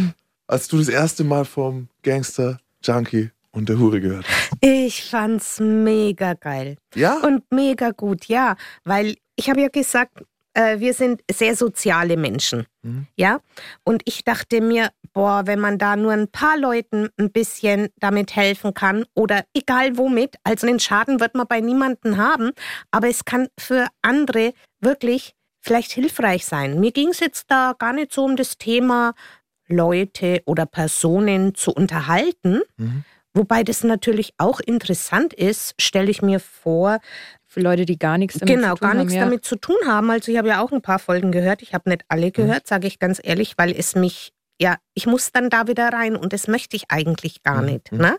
als du das erste Mal vom Gangster, Junkie und der Hure gehört hast? Ich fand's mega geil. Ja? Und mega gut, ja. Weil ich habe ja gesagt, äh, wir sind sehr soziale Menschen. Mhm. Ja. Und ich dachte mir, boah, wenn man da nur ein paar Leuten ein bisschen damit helfen kann oder egal womit, also den Schaden wird man bei niemandem haben, aber es kann für andere wirklich vielleicht hilfreich sein. Mir ging es jetzt da gar nicht so um das Thema, Leute oder Personen zu unterhalten. Mhm. Wobei das natürlich auch interessant ist, stelle ich mir vor, Für Leute, die gar nichts damit genau, zu tun gar nichts haben, ja. damit zu tun haben. Also ich habe ja auch ein paar Folgen gehört. Ich habe nicht alle gehört, sage ich ganz ehrlich, weil es mich, ja, ich muss dann da wieder rein und das möchte ich eigentlich gar Mhm. nicht. Ne?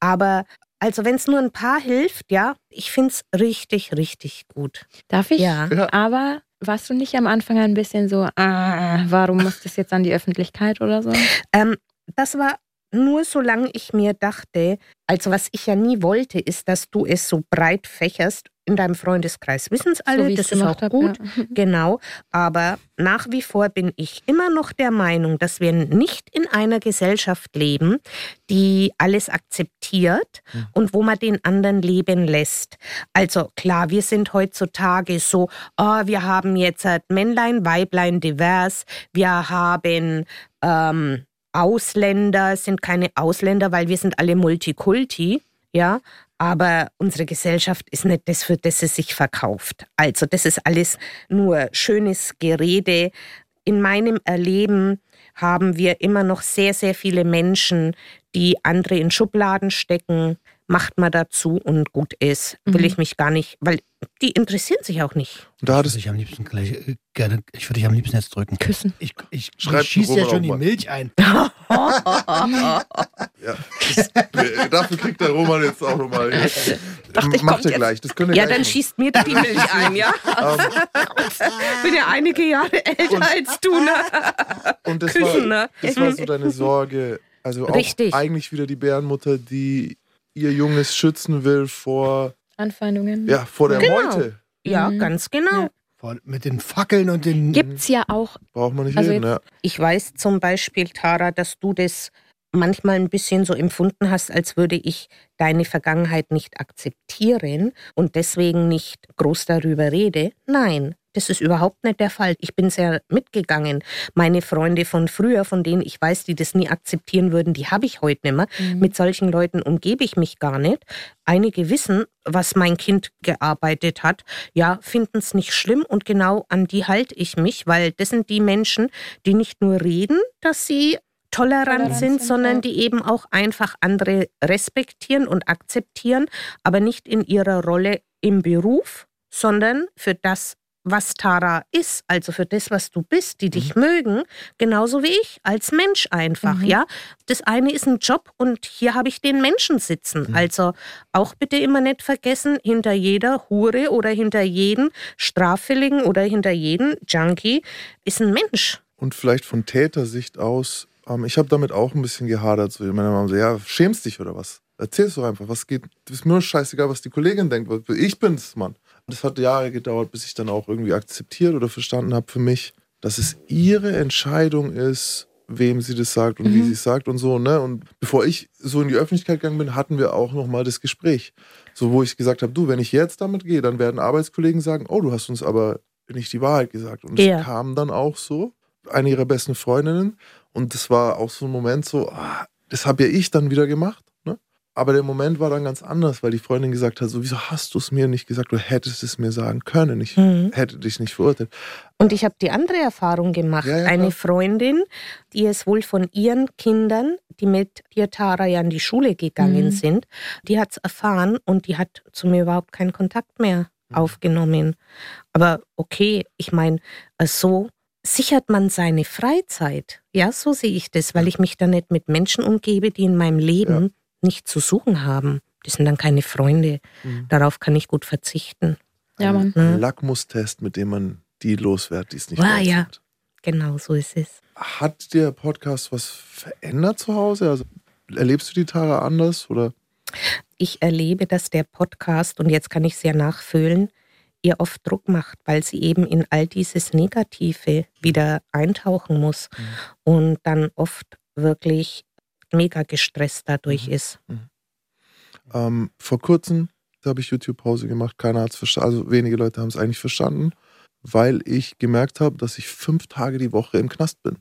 Aber also wenn es nur ein paar hilft, ja, ich finde es richtig, richtig gut. Darf ich? Ja. Ja. Aber warst du nicht am Anfang ein bisschen so, ah, warum muss das jetzt an die Öffentlichkeit oder so? Ähm, das war nur solange ich mir dachte, also was ich ja nie wollte, ist, dass du es so breit fächerst in deinem Freundeskreis. Wissen es alle, so wie das ist auch hab, gut. Ja. <laughs> Genau, aber nach wie vor bin ich immer noch der Meinung, dass wir nicht in einer Gesellschaft leben, die alles akzeptiert und wo man den anderen leben lässt. Also klar, wir sind heutzutage so, oh, wir haben jetzt Männlein, Weiblein, divers, wir haben ähm, Ausländer, sind keine Ausländer, weil wir sind alle Multikulti, ja. Aber unsere Gesellschaft ist nicht das, für das sie sich verkauft. Also das ist alles nur schönes Gerede. In meinem Erleben haben wir immer noch sehr, sehr viele Menschen, die andere in Schubladen stecken. Macht man dazu und gut ist. Will Mhm. ich mich gar nicht, weil die interessieren sich auch nicht. Und da Ich hattest würde dich am liebsten gleich äh, gerne, ich würde dich am liebsten jetzt drücken. Küssen. Ich, ich, ich schieße ja schon die mal. Milch ein. <laughs> Ja, das, dafür kriegt der Roman jetzt auch nochmal. Macht er jetzt. gleich. Das könnt ihr Ja, gleich dann machen. schießt mir die Milch ein, ja? Ich bin ja einige Jahre älter Und- als du, ne? Und das Küssen, war, ne? das war so deine Sorge. Also auch Richtig. eigentlich wieder die Bärenmutter, die ihr Junges schützen will vor, Anfeindungen. ja, vor der Genau. Meute. Ja, Mhm. ganz genau. Ja. Vor- Mit den Fackeln und den. Gibt's ja auch. Braucht man nicht Also reden, ja. Ich weiß zum Beispiel, Tara, dass du das manchmal ein bisschen so empfunden hast, als würde ich deine Vergangenheit nicht akzeptieren und deswegen nicht groß darüber rede. Nein, das ist überhaupt nicht der Fall. Ich bin sehr mitgegangen. Meine Freunde von früher, von denen ich weiß, die das nie akzeptieren würden, die habe ich heute nicht mehr. Mhm. Mit solchen Leuten umgebe ich mich gar nicht. Einige wissen, was mein Kind gearbeitet hat, ja, finden es nicht schlimm und genau an die halte ich mich, weil das sind die Menschen, die nicht nur reden, dass sie tolerant, Tolerant sind, sind, sondern ja. die eben auch einfach andere respektieren und akzeptieren, aber nicht in ihrer Rolle im Beruf, sondern für das, was Tara ist, also für das, was du bist, die dich mögen, genauso wie ich, als Mensch einfach, Mhm. ja. Das eine ist ein Job und hier habe ich den Menschen sitzen. Also auch bitte immer nicht vergessen, hinter jeder Hure oder hinter jedem Straffälligen oder hinter jedem Junkie ist ein Mensch. Und vielleicht von Tätersicht aus, ähm, ich habe damit auch ein bisschen gehadert. So, meine Mama so, ja, schämst dich oder was? Erzähl's doch einfach, was geht. Das ist mir nur scheißegal, was die Kollegin denkt. Ich bin's, Mann. Das hat Jahre gedauert, bis ich dann auch irgendwie akzeptiert oder verstanden habe für mich, dass es ihre Entscheidung ist, wem sie das sagt und mhm. wie sie es sagt und so. Ne? Und bevor ich so in die Öffentlichkeit gegangen bin, hatten wir auch nochmal das Gespräch. So, wo ich gesagt habe, du, wenn ich jetzt damit gehe, dann werden Arbeitskollegen sagen, oh, du hast uns aber nicht die Wahrheit gesagt. Und es ja. kam dann auch so, eine ihrer besten Freundinnen. Und das war auch so ein Moment so, ah, das habe ja ich dann wieder gemacht. Aber der Moment war dann ganz anders, weil die Freundin gesagt hat, so, wieso hast du es mir nicht gesagt? Du hättest es mir sagen können. Ich mhm. hätte dich nicht verurteilt. Und ich habe die andere Erfahrung gemacht. Ja, ja, Eine Freundin, die es wohl von ihren Kindern, die mit dir, Tara, ja in die Schule gegangen mhm. sind, die hat es erfahren und die hat zu mir überhaupt keinen Kontakt mehr mhm. aufgenommen. Aber okay, ich meine, so sichert man seine Freizeit. Ja, so sehe ich das, weil ich mich da nicht mit Menschen umgebe, die in meinem Leben ja nicht zu suchen haben. Die sind dann keine Freunde. Mhm. Darauf kann ich gut verzichten. Ja, Mann. Ein Lackmustest, mit dem man die loswerdet, die es nicht ah, ja, genau so ist es. Hat der Podcast was verändert zu Hause? Also erlebst du die Tara anders oder? Ich erlebe, dass der Podcast, und jetzt kann ich es ja nachfühlen, ihr oft Druck macht, weil sie eben in all dieses Negative wieder eintauchen muss mhm. und dann oft wirklich mega gestresst dadurch mhm. ist. Mhm. Ähm, vor kurzem habe ich YouTube-Pause gemacht, keiner hat es verstanden, also wenige Leute haben es eigentlich verstanden, weil ich gemerkt habe, dass ich fünf Tage die Woche im Knast bin.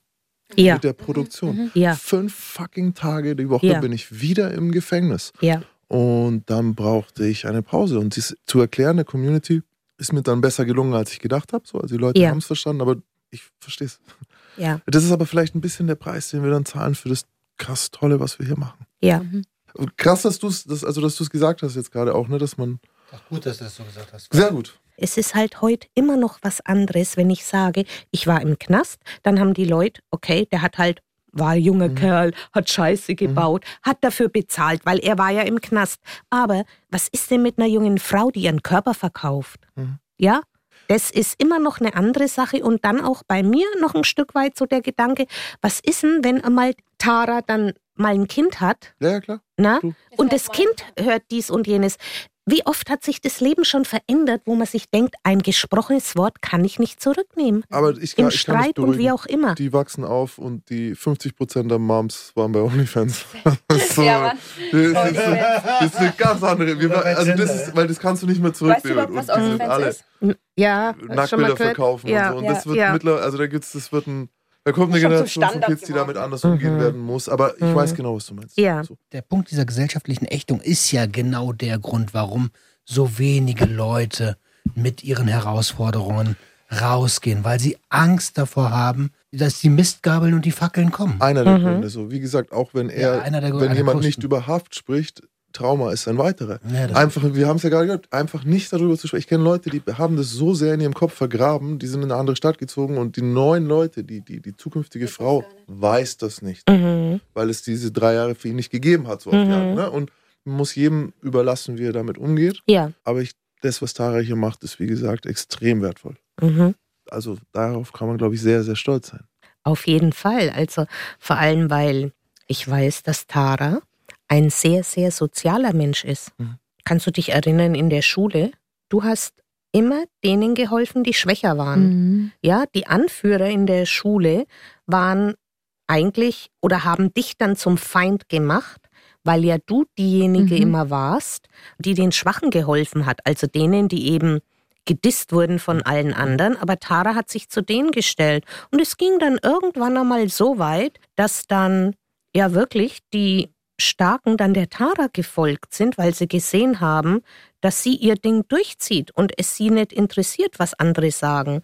Ja. Mit der Produktion. Mhm. Ja. Fünf fucking Tage die Woche ja. bin ich wieder im Gefängnis. Ja. Und dann brauchte ich eine Pause. Und dies zu erklären der Community ist mir dann besser gelungen, als ich gedacht habe. So, also die Leute ja. haben es verstanden, aber ich verstehe es. Ja. Das ist aber vielleicht ein bisschen der Preis, den wir dann zahlen für das krass tolle, was wir hier machen. Ja. Mhm. Krass, dass du es, das, also dass du es gesagt hast jetzt gerade auch, ne, dass man. Ach gut, dass du das so gesagt hast. Sehr gut. Es ist halt heute immer noch was anderes, wenn ich sage, ich war im Knast, dann haben die Leute, okay, der hat halt war ein junger mhm. Kerl, hat Scheiße gebaut, mhm. hat dafür bezahlt, weil er war ja im Knast. Aber was ist denn mit einer jungen Frau, die ihren Körper verkauft? Mhm. Ja? Das ist immer noch eine andere Sache und dann auch bei mir noch ein Stück weit so der Gedanke, was ist denn, wenn einmal Tara dann mal ein Kind hat? Ja, ja klar. Na? Und das Kind hört dies und jenes. Wie oft hat sich das Leben schon verändert, wo man sich denkt, ein gesprochenes Wort kann ich nicht zurücknehmen. Aber ich kann, Im ich Streit und wie auch immer. Die wachsen auf und die 50% der Moms waren bei OnlyFans. <laughs> <laughs> so, ja, das, ist, das ist eine ganz andere. Wir, also das ist, weil das kannst du nicht mehr zurücknehmen. Weißt du was und die sind alle ja, Nacktbilder verkaufen ja, und so. Und ja, das wird ja. mittlerweile, also da gibt's, das wird ein da kommt eine Generation von Kids, die damit anders umgehen mhm. werden muss. Aber ich mhm. weiß genau, was du meinst. Ja. So. Der Punkt dieser gesellschaftlichen Ächtung ist ja genau der Grund, warum so wenige Leute mit ihren Herausforderungen rausgehen, weil sie Angst davor haben, dass die Mistgabeln und die Fackeln kommen. Einer der mhm. Gründe. So, wie gesagt, auch wenn er, ja, der, wenn jemand nicht über Haft spricht, Trauma ist ein weiterer. Ja, einfach, wir haben es ja gerade gehört, einfach nicht darüber zu sprechen. Ich kenne Leute, die haben das so sehr in ihrem Kopf vergraben, die sind in eine andere Stadt gezogen und die neuen Leute, die, die, die zukünftige Frau, weiß das nicht. Mhm. Weil es diese drei Jahre für ihn nicht gegeben hat, so mhm. Jahre, ne? Und man muss jedem überlassen, wie er damit umgeht. Ja. Aber ich, das, was Tara hier macht, ist, wie gesagt, extrem wertvoll. Mhm. Also darauf kann man, glaube ich, sehr, sehr stolz sein. Auf jeden Fall. Also vor allem, weil ich weiß, dass Tara ein sehr, sehr sozialer Mensch ist. Mhm. Kannst du dich erinnern in der Schule? Du hast immer denen geholfen, die schwächer waren. Mhm. Ja, die Anführer in der Schule waren eigentlich oder haben dich dann zum Feind gemacht, weil ja du diejenige mhm. immer warst, die den Schwachen geholfen hat, also denen, die eben gedisst wurden von allen anderen, aber Tara hat sich zu denen gestellt. Und es ging dann irgendwann einmal so weit, dass dann ja wirklich die Starken dann der Tara gefolgt sind, weil sie gesehen haben, dass sie ihr Ding durchzieht und es sie nicht interessiert, was andere sagen.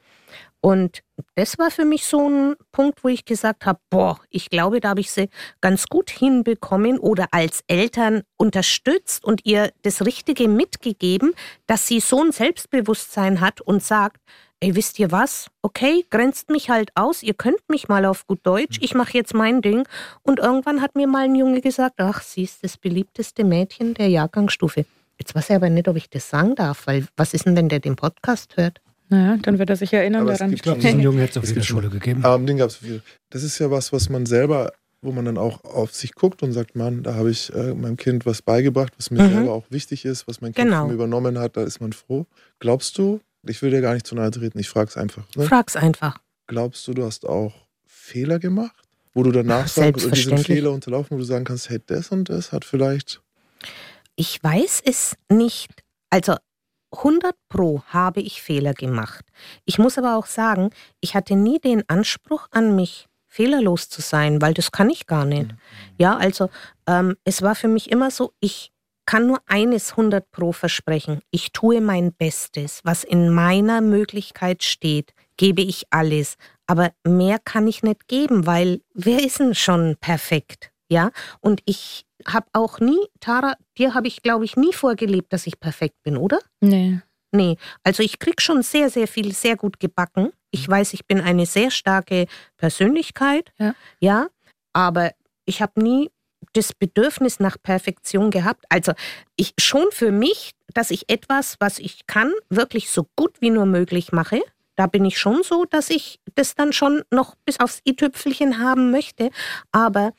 Und das war für mich so ein Punkt, wo ich gesagt habe, boah, ich glaube, da habe ich sie ganz gut hinbekommen oder als Eltern unterstützt und ihr das Richtige mitgegeben, dass sie so ein Selbstbewusstsein hat und sagt, ey, wisst ihr was? Okay, grenzt mich halt aus, ihr könnt mich mal auf gut Deutsch, ich mache jetzt mein Ding. Und irgendwann hat mir mal ein Junge gesagt, ach, sie ist das beliebteste Mädchen der Jahrgangsstufe. Jetzt weiß ich aber nicht, ob ich das sagen darf, weil was ist denn, wenn der den Podcast hört? Naja, dann wird er sich erinnern aber daran. Ich glaube, <laughs> diesen Jungen hätte es auf jeder Schule gegeben. Aber den gab es viel. Das ist ja was, was man selber wo man dann auch auf sich guckt und sagt, Mann, da habe ich äh, meinem Kind was beigebracht, was mir Mhm. selber auch wichtig ist, was mein Kind Genau. von mir übernommen hat, da ist man froh. Glaubst du, ich will dir gar nicht zu nahe treten, ich frage es einfach, ne? Frag's einfach. glaubst du, du hast auch Fehler gemacht, wo du danach sagen, diesen Selbstverständlich. Fehler unterlaufen, wo du sagen kannst, hey, das und das hat vielleicht Ich weiß es nicht. Also 100 Pro habe ich Fehler gemacht. Ich muss aber auch sagen, ich hatte nie den Anspruch an mich, fehlerlos zu sein, weil das kann ich gar nicht. Ja, also ähm, es war für mich immer so, ich kann nur eines 100 Pro versprechen. Ich tue mein Bestes. Was in meiner Möglichkeit steht, gebe ich alles. Aber mehr kann ich nicht geben, weil ist denn schon perfekt? Ja, und ich habe auch nie, Tara, dir habe ich, glaube ich, nie vorgelebt, dass ich perfekt bin, oder? Nee. Nee, also ich krieg schon sehr, sehr viel, sehr gut gebacken. Ich weiß, ich bin eine sehr starke Persönlichkeit, Ja. ja aber ich habe nie das Bedürfnis nach Perfektion gehabt. Also ich schon für mich, dass ich etwas, was ich kann, wirklich so gut wie nur möglich mache. Da bin ich schon so, dass ich das dann schon noch bis aufs i-Tüpfelchen haben möchte. Aber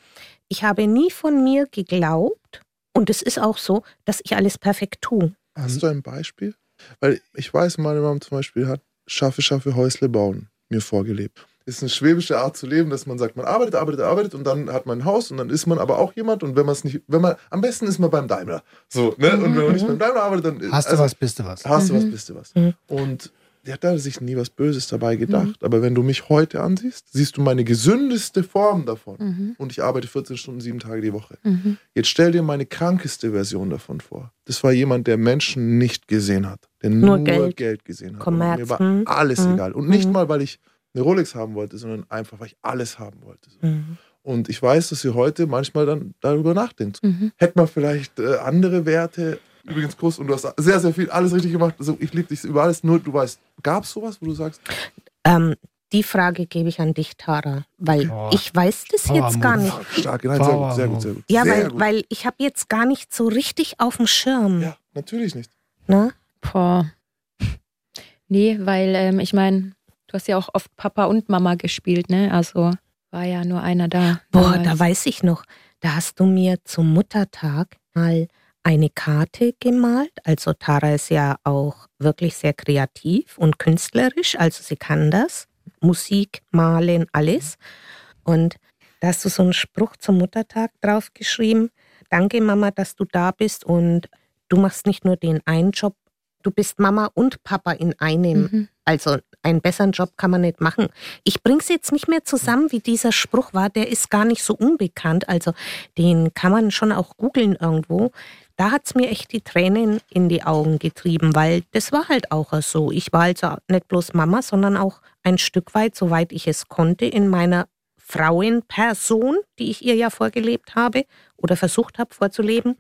ich habe nie von mir geglaubt, und es ist auch so, dass ich alles perfekt tue. Hast du ein Beispiel? Weil ich weiß, meine Mom zum Beispiel hat Schaffe, Schaffe, Häusle bauen mir vorgelebt. Ist eine schwäbische Art zu leben, dass man sagt, man arbeitet, arbeitet, arbeitet und dann hat man ein Haus und dann ist man aber auch jemand und wenn man es nicht, wenn man, am besten ist man beim Daimler. So, ne? Und wenn man nicht beim Daimler arbeitet, dann Hast du also, was, bist du was. Hast du was, Mhm. bist du was. Mhm. Und die hat da sich nie was Böses dabei gedacht. Aber wenn du mich heute ansiehst, siehst du meine gesündeste Form davon. Mhm. Und ich arbeite 14 Stunden, sieben Tage die Woche. Mhm. Jetzt stell dir meine krankeste Version davon vor. Das war jemand, der Menschen nicht gesehen hat, der Nur Geld. Gesehen hat. Kommerz, mir war hm. alles Hm. egal. Und nicht mal, weil ich eine Rolex haben wollte, sondern einfach, weil ich alles haben wollte. So. Mhm. Und ich weiß, dass sie heute manchmal dann darüber nachdenkt. Mhm. Hätte man vielleicht äh, andere Werte. Übrigens, Kuss, und du hast sehr, sehr viel, alles richtig gemacht. Also, ich liebe dich über alles. Nur, du weißt, gab es sowas, wo du sagst, Ähm, die Frage gebe ich an dich, Tara, weil Boah. ich weiß das Power jetzt gar nicht. stark, nein, sehr gut, sehr gut, sehr gut. Ja, sehr weil, gut. weil ich habe jetzt gar nicht so richtig auf dem Schirm. Ja, natürlich nicht. Ne? Boah. Nee, weil ähm, ich meine, du hast ja auch oft Papa und Mama gespielt, ne? Also war ja nur einer da. Boah, damals. da weiß ich noch, da hast du mir zum Muttertag mal eine Karte gemalt. Also Tara ist ja auch wirklich sehr kreativ und künstlerisch, also sie kann das. Musik, Malen, alles. Und da hast du so einen Spruch zum Muttertag draufgeschrieben. Danke Mama, dass du da bist und du machst nicht nur den einen Job, du bist Mama und Papa in einem. Mhm. Also einen besseren Job kann man nicht machen. Ich bring's jetzt nicht mehr zusammen, wie dieser Spruch war. Der ist gar nicht so unbekannt. Also den kann man schon auch googeln irgendwo. Da hat's mir echt die Tränen in die Augen getrieben, weil das war halt auch so. Ich war also nicht bloß Mama, sondern auch ein Stück weit, soweit ich es konnte, in meiner Frauenperson, die ich ihr ja vorgelebt habe oder versucht habe vorzuleben,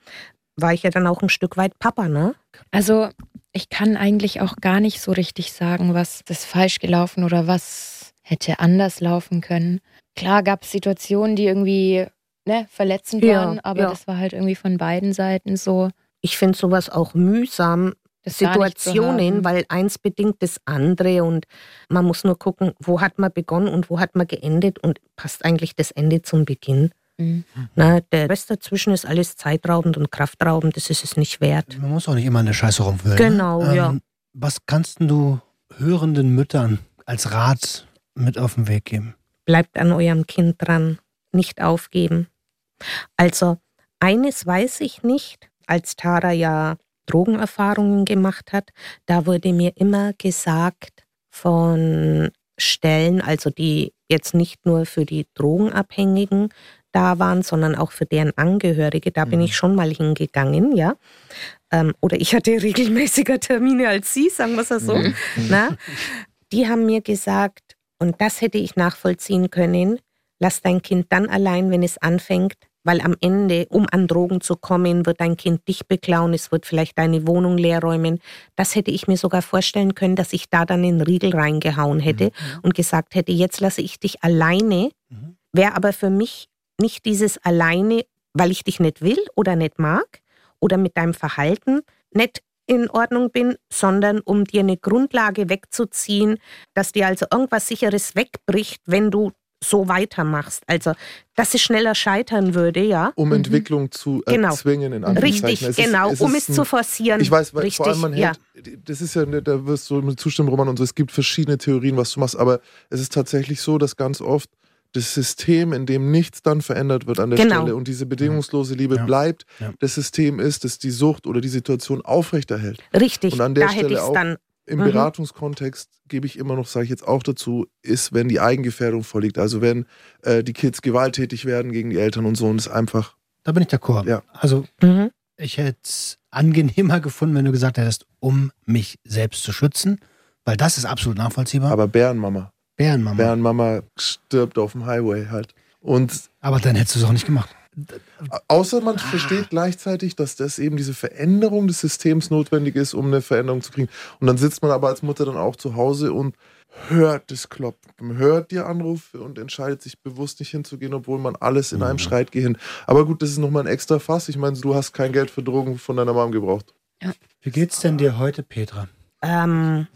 war ich ja dann auch ein Stück weit Papa, ne? Also ich kann eigentlich auch gar nicht so richtig sagen, was ist falsch gelaufen oder was hätte anders laufen können. Klar gab es Situationen, die irgendwie ne, verletzend Ja, waren, aber ja. das war halt irgendwie von beiden Seiten so. Ich finde sowas auch mühsam, Situationen, weil eins bedingt das andere und man muss nur gucken, wo hat man begonnen und wo hat man geendet und passt eigentlich das Ende zum Beginn. Mhm. Na, der Rest dazwischen ist alles zeitraubend und kraftraubend, das ist es nicht wert. Man muss auch nicht immer eine Scheiße rumfüllen. Genau, ne? ja. Was kannst du hörenden Müttern als Rat mit auf den Weg geben? Bleibt an eurem Kind dran, nicht aufgeben. Also, eines weiß ich nicht, als Tara ja Drogenerfahrungen gemacht hat, da wurde mir immer gesagt von Stellen, also die jetzt nicht nur für die Drogenabhängigen da waren, sondern auch für deren Angehörige. Da bin Mhm. ich schon mal hingegangen, ja. Ähm, oder ich hatte <laughs> regelmäßiger Termine als Sie, sagen wir es ja so. Mhm. Na? Die haben mir gesagt, und das hätte ich nachvollziehen können, lass dein Kind dann allein, wenn es anfängt, weil am Ende, um an Drogen zu kommen, wird dein Kind dich beklauen, es wird vielleicht deine Wohnung leer räumen. Das hätte ich mir sogar vorstellen können, dass ich da dann den Riegel reingehauen hätte und gesagt hätte, jetzt lasse ich dich alleine, Mhm. wäre aber für mich nicht dieses alleine, weil ich dich nicht will oder nicht mag oder mit deinem Verhalten nicht in Ordnung bin, sondern um dir eine Grundlage wegzuziehen, dass dir also irgendwas Sicheres wegbricht, wenn du so weitermachst. Also, dass es schneller scheitern würde, ja. Um Entwicklung zu Genau. erzwingen, in Anführungszeichen. Richtig, Es ist- genau, es um ist es zu ein- forcieren. Ich weiß, weil Richtig, vor allem man ja. hält, das ist ja, da wirst du mit zustimmen, Roman, und so, es gibt verschiedene Theorien, was du machst, aber es ist tatsächlich so, dass ganz oft das System, in dem nichts dann verändert wird an der Genau. Stelle und diese bedingungslose Liebe Ja. bleibt, Ja. das System ist, das die Sucht oder die Situation aufrechterhält. Richtig, Und an der da hätte Stelle ich es auch- dann. Im Mhm. Beratungskontext gebe ich immer noch, sage ich jetzt auch dazu, ist, wenn die Eigengefährdung vorliegt. Also wenn äh, die Kids gewalttätig werden gegen die Eltern und so und es einfach, Da bin ich d'accord. Ja. Also Mhm. ich hätte es angenehmer gefunden, wenn du gesagt hättest, um mich selbst zu schützen, weil das ist absolut nachvollziehbar. aber Bärenmama. Bärenmama. Bärenmama stirbt auf dem Highway halt. Und Aber dann hättest du es auch nicht gemacht. Außer man versteht gleichzeitig, dass das eben diese Veränderung des Systems notwendig ist, um eine Veränderung zu kriegen. Und dann sitzt man aber als Mutter dann auch zu Hause und hört das Klopfen, hört die Anrufe und entscheidet sich bewusst nicht hinzugehen, obwohl man alles in einem schreit, geh hin. Aber gut, das ist nochmal ein extra Fass. Ich meine, du hast kein Geld für Drogen von deiner Mom gebraucht. Wie geht's denn dir heute, Petra? Ähm,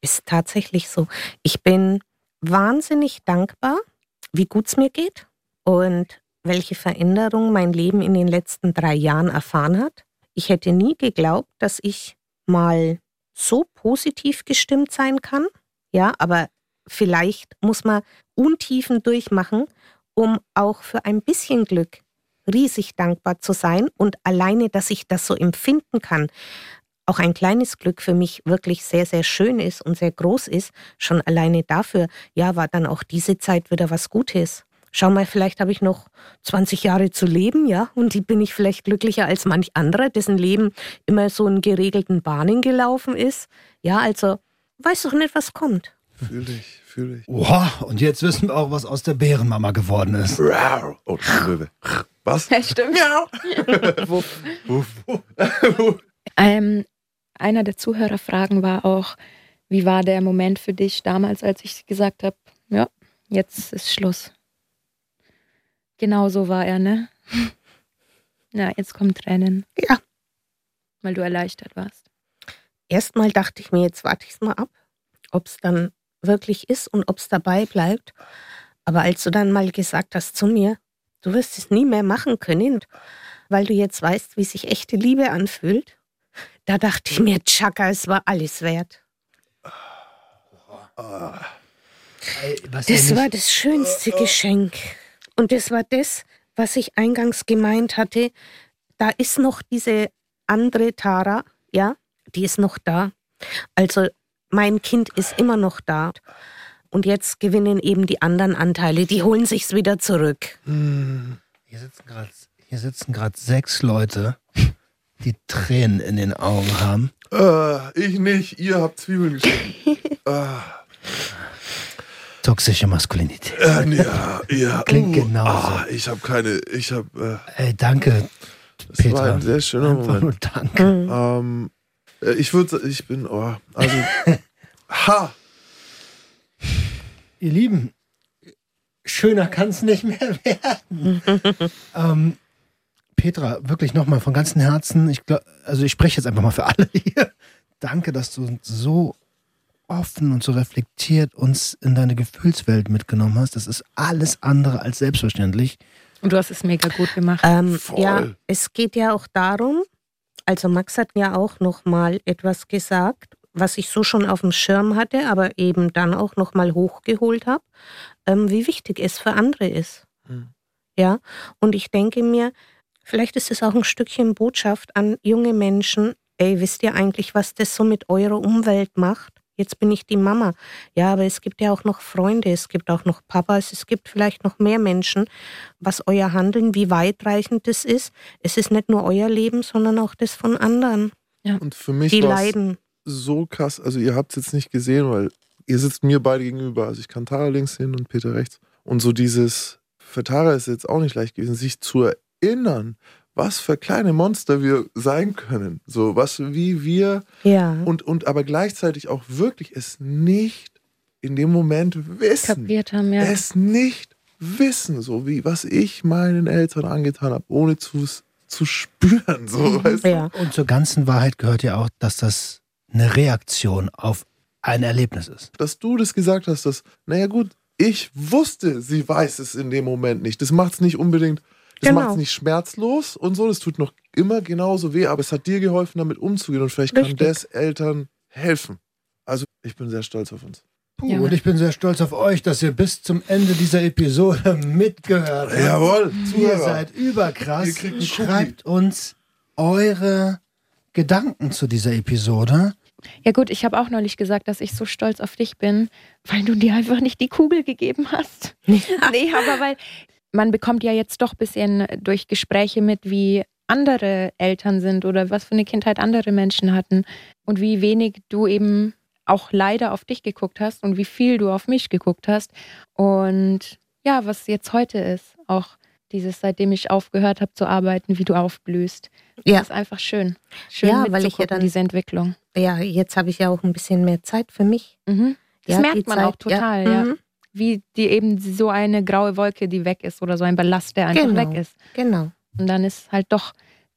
ist tatsächlich so. Ich bin wahnsinnig dankbar, wie gut es mir geht und welche Veränderung mein Leben in den letzten drei Jahren erfahren hat. Ich hätte nie geglaubt, dass ich mal so positiv gestimmt sein kann. Ja, aber vielleicht muss man Untiefen durchmachen, um auch für ein bisschen Glück riesig dankbar zu sein und alleine, dass ich das so empfinden kann, auch ein kleines Glück für mich wirklich sehr, sehr schön ist und sehr groß ist, schon alleine dafür, ja, war dann auch diese Zeit wieder was Gutes. Schau mal, vielleicht habe ich noch 20 Jahre zu leben, ja, und die bin ich vielleicht glücklicher als manch anderer, dessen Leben immer so in geregelten Bahnen gelaufen ist. Ja, also, weiß doch nicht, was kommt. Fühl dich, fühl dich. Oha, und jetzt wissen wir auch, was aus der Bärenmama geworden ist. Oh, Löwe. Was? Ja, stimmt. <laughs> Wuff. Ähm, einer der Zuhörerfragen war auch, wie war der Moment für dich damals, als ich gesagt habe, ja, jetzt ist Schluss. Genau so war er, ne? <laughs> Ja, jetzt kommen Tränen. Ja. Weil du erleichtert warst. Erstmal dachte ich mir, jetzt warte ich es mal ab, ob es dann wirklich ist und ob es dabei bleibt. Aber als du dann mal gesagt hast zu mir, du wirst es nie mehr machen können, weil du jetzt weißt, wie sich echte Liebe anfühlt, da dachte ich mir, Chaka, es war alles wert. Das war das schönste Geschenk. Und das war das, was ich eingangs gemeint hatte. Da ist noch diese andere Tara, ja, die ist noch da. Also mein Kind ist immer noch da. Und jetzt gewinnen eben die anderen Anteile, die holen sich's wieder zurück. Hier sitzen gerade hier sitzen gerade sechs Leute, die Tränen in den Augen haben. Äh, ich nicht, ihr habt Zwiebeln geschnitten. äh, <laughs> Toxische Maskulinität. äh, ja, ja. Klingt uh, genauso. Ah, ich habe keine, ich habe, äh, Ey, danke, das war Petra. ein sehr schöner Einfach Moment. nur danke. Ähm, äh, ich würde, ich bin, oh, also, <laughs> ha, Ihr Lieben, schöner kann es nicht mehr <laughs> werden. ähm, Petra, wirklich nochmal von ganzem Herzen, ich glaub, also ich spreche jetzt einfach mal für alle <laughs> hier. Danke, dass du so offen und so reflektiert uns in deine Gefühlswelt mitgenommen hast. Das ist alles andere als selbstverständlich. Und du hast es mega gut gemacht. Ähm, ja, es geht ja auch darum, also Max hat ja auch noch mal etwas gesagt, was ich so schon auf dem Schirm hatte, aber eben dann auch noch mal hochgeholt habe, ähm, wie wichtig es für andere ist. Mhm. Ja, und ich denke mir, vielleicht ist es auch ein Stückchen Botschaft an junge Menschen. Ey, wisst ihr eigentlich, was das so mit eurer Umwelt macht? Jetzt bin ich die Mama. Ja, aber es gibt ja auch noch Freunde, es gibt auch noch Papas, es gibt vielleicht noch mehr Menschen, was euer Handeln, wie weitreichend das ist. Es ist nicht nur euer Leben, sondern auch das von anderen, und für mich die leiden. so krass, also ihr habt es jetzt nicht gesehen, weil ihr sitzt mir beide gegenüber, also ich kann Tara links hin und Peter rechts. Und so dieses, für Tara ist jetzt auch nicht leicht gewesen, sich zu erinnern, was für kleine Monster wir sein können. So, was, wie wir Ja. und, und aber gleichzeitig auch wirklich es nicht in dem Moment wissen. Kapiert haben, ja. Es nicht wissen, so wie was ich meinen Eltern angetan habe, ohne zu, zu spüren. So, weißt du? ja. Und zur ganzen Wahrheit gehört ja auch, dass das eine Reaktion auf ein Erlebnis ist. Dass du das gesagt hast, dass, naja gut, ich wusste, sie weiß es in dem Moment nicht. Das macht es nicht unbedingt, das Genau. macht es nicht schmerzlos und so. Das tut noch immer genauso weh, aber es hat dir geholfen, damit umzugehen und vielleicht Richtig. kann das Eltern helfen. Also ich bin sehr stolz auf uns. Puh, Ja. und ich bin sehr stolz auf euch, dass ihr bis zum Ende dieser Episode <laughs> mitgehört habt. Jawohl, Ihr Zuhörer. seid überkrass. Ihr Schreibt uns eure Gedanken zu dieser Episode. Ja gut, ich habe auch neulich gesagt, dass ich so stolz auf dich bin, weil du dir einfach nicht die Kugel gegeben hast. nee, aber weil man bekommt ja jetzt doch ein bisschen durch Gespräche mit, wie andere Eltern sind oder was für eine Kindheit andere Menschen hatten und wie wenig du eben auch leider auf dich geguckt hast und wie viel du auf mich geguckt hast. Und ja, was jetzt heute ist, auch dieses, seitdem ich aufgehört habe zu arbeiten, wie du aufblühst. Ja. Das ist einfach schön. Schön Ja, weil ich ja dann- diese Entwicklung. Ja, jetzt habe ich ja auch ein bisschen mehr Zeit für mich. Mhm. Das Ja, merkt man Zeit, auch total, ja. Mhm. Wie die eben so eine graue Wolke, die weg ist oder so ein Ballast, der einfach Genau. weg ist. Genau, Und dann ist halt doch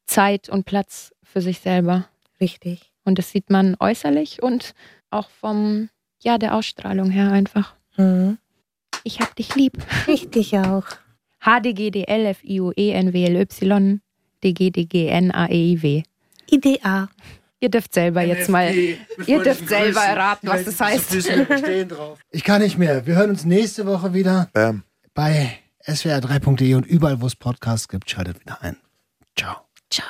Zeit und Platz für sich selber. richtig. Und das sieht man äußerlich und auch vom, ja, der Ausstrahlung her einfach. Mhm. Ich hab dich lieb. Richtig auch. HDGDLFIUENWLY DGDGNAEIW. IDA. Ihr dürft selber jetzt mal, ihr dürft selber erraten, was das heißt. <laughs> Ich kann nicht mehr. Wir hören uns nächste Woche wieder Bam. bei swr3.de und überall, wo es Podcasts gibt. Schaltet wieder ein. Ciao. Ciao.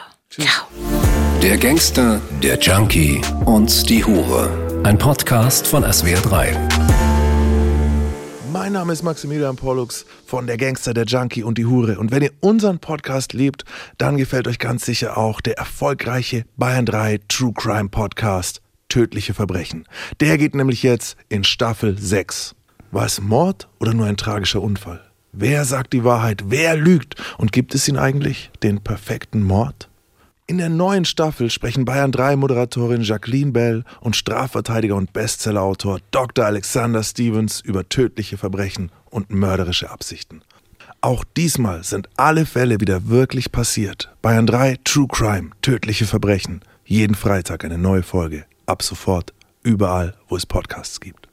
Der Gangster, der Junkie und die Hure. Ein Podcast von SWR3. Mein Name ist Maximilian Pollux von Der Gangster, der Junkie und die Hure. Und wenn ihr unseren Podcast liebt, dann gefällt euch ganz sicher auch der erfolgreiche Bayern 3 True Crime Podcast Tödliche Verbrechen. Der geht nämlich jetzt in Staffel 6. War es Mord oder nur ein tragischer Unfall? Wer sagt die Wahrheit? Wer lügt? Und gibt es ihn eigentlich, den perfekten Mord? In der neuen Staffel sprechen Bayern 3 Moderatorin Jacqueline Bell und Strafverteidiger und Bestsellerautor Dr. Alexander Stevens über tödliche Verbrechen und mörderische Absichten. Auch diesmal sind alle Fälle wieder wirklich passiert. Bayern 3 True Crime, tödliche Verbrechen. Jeden Freitag eine neue Folge. Ab sofort überall, wo es Podcasts gibt.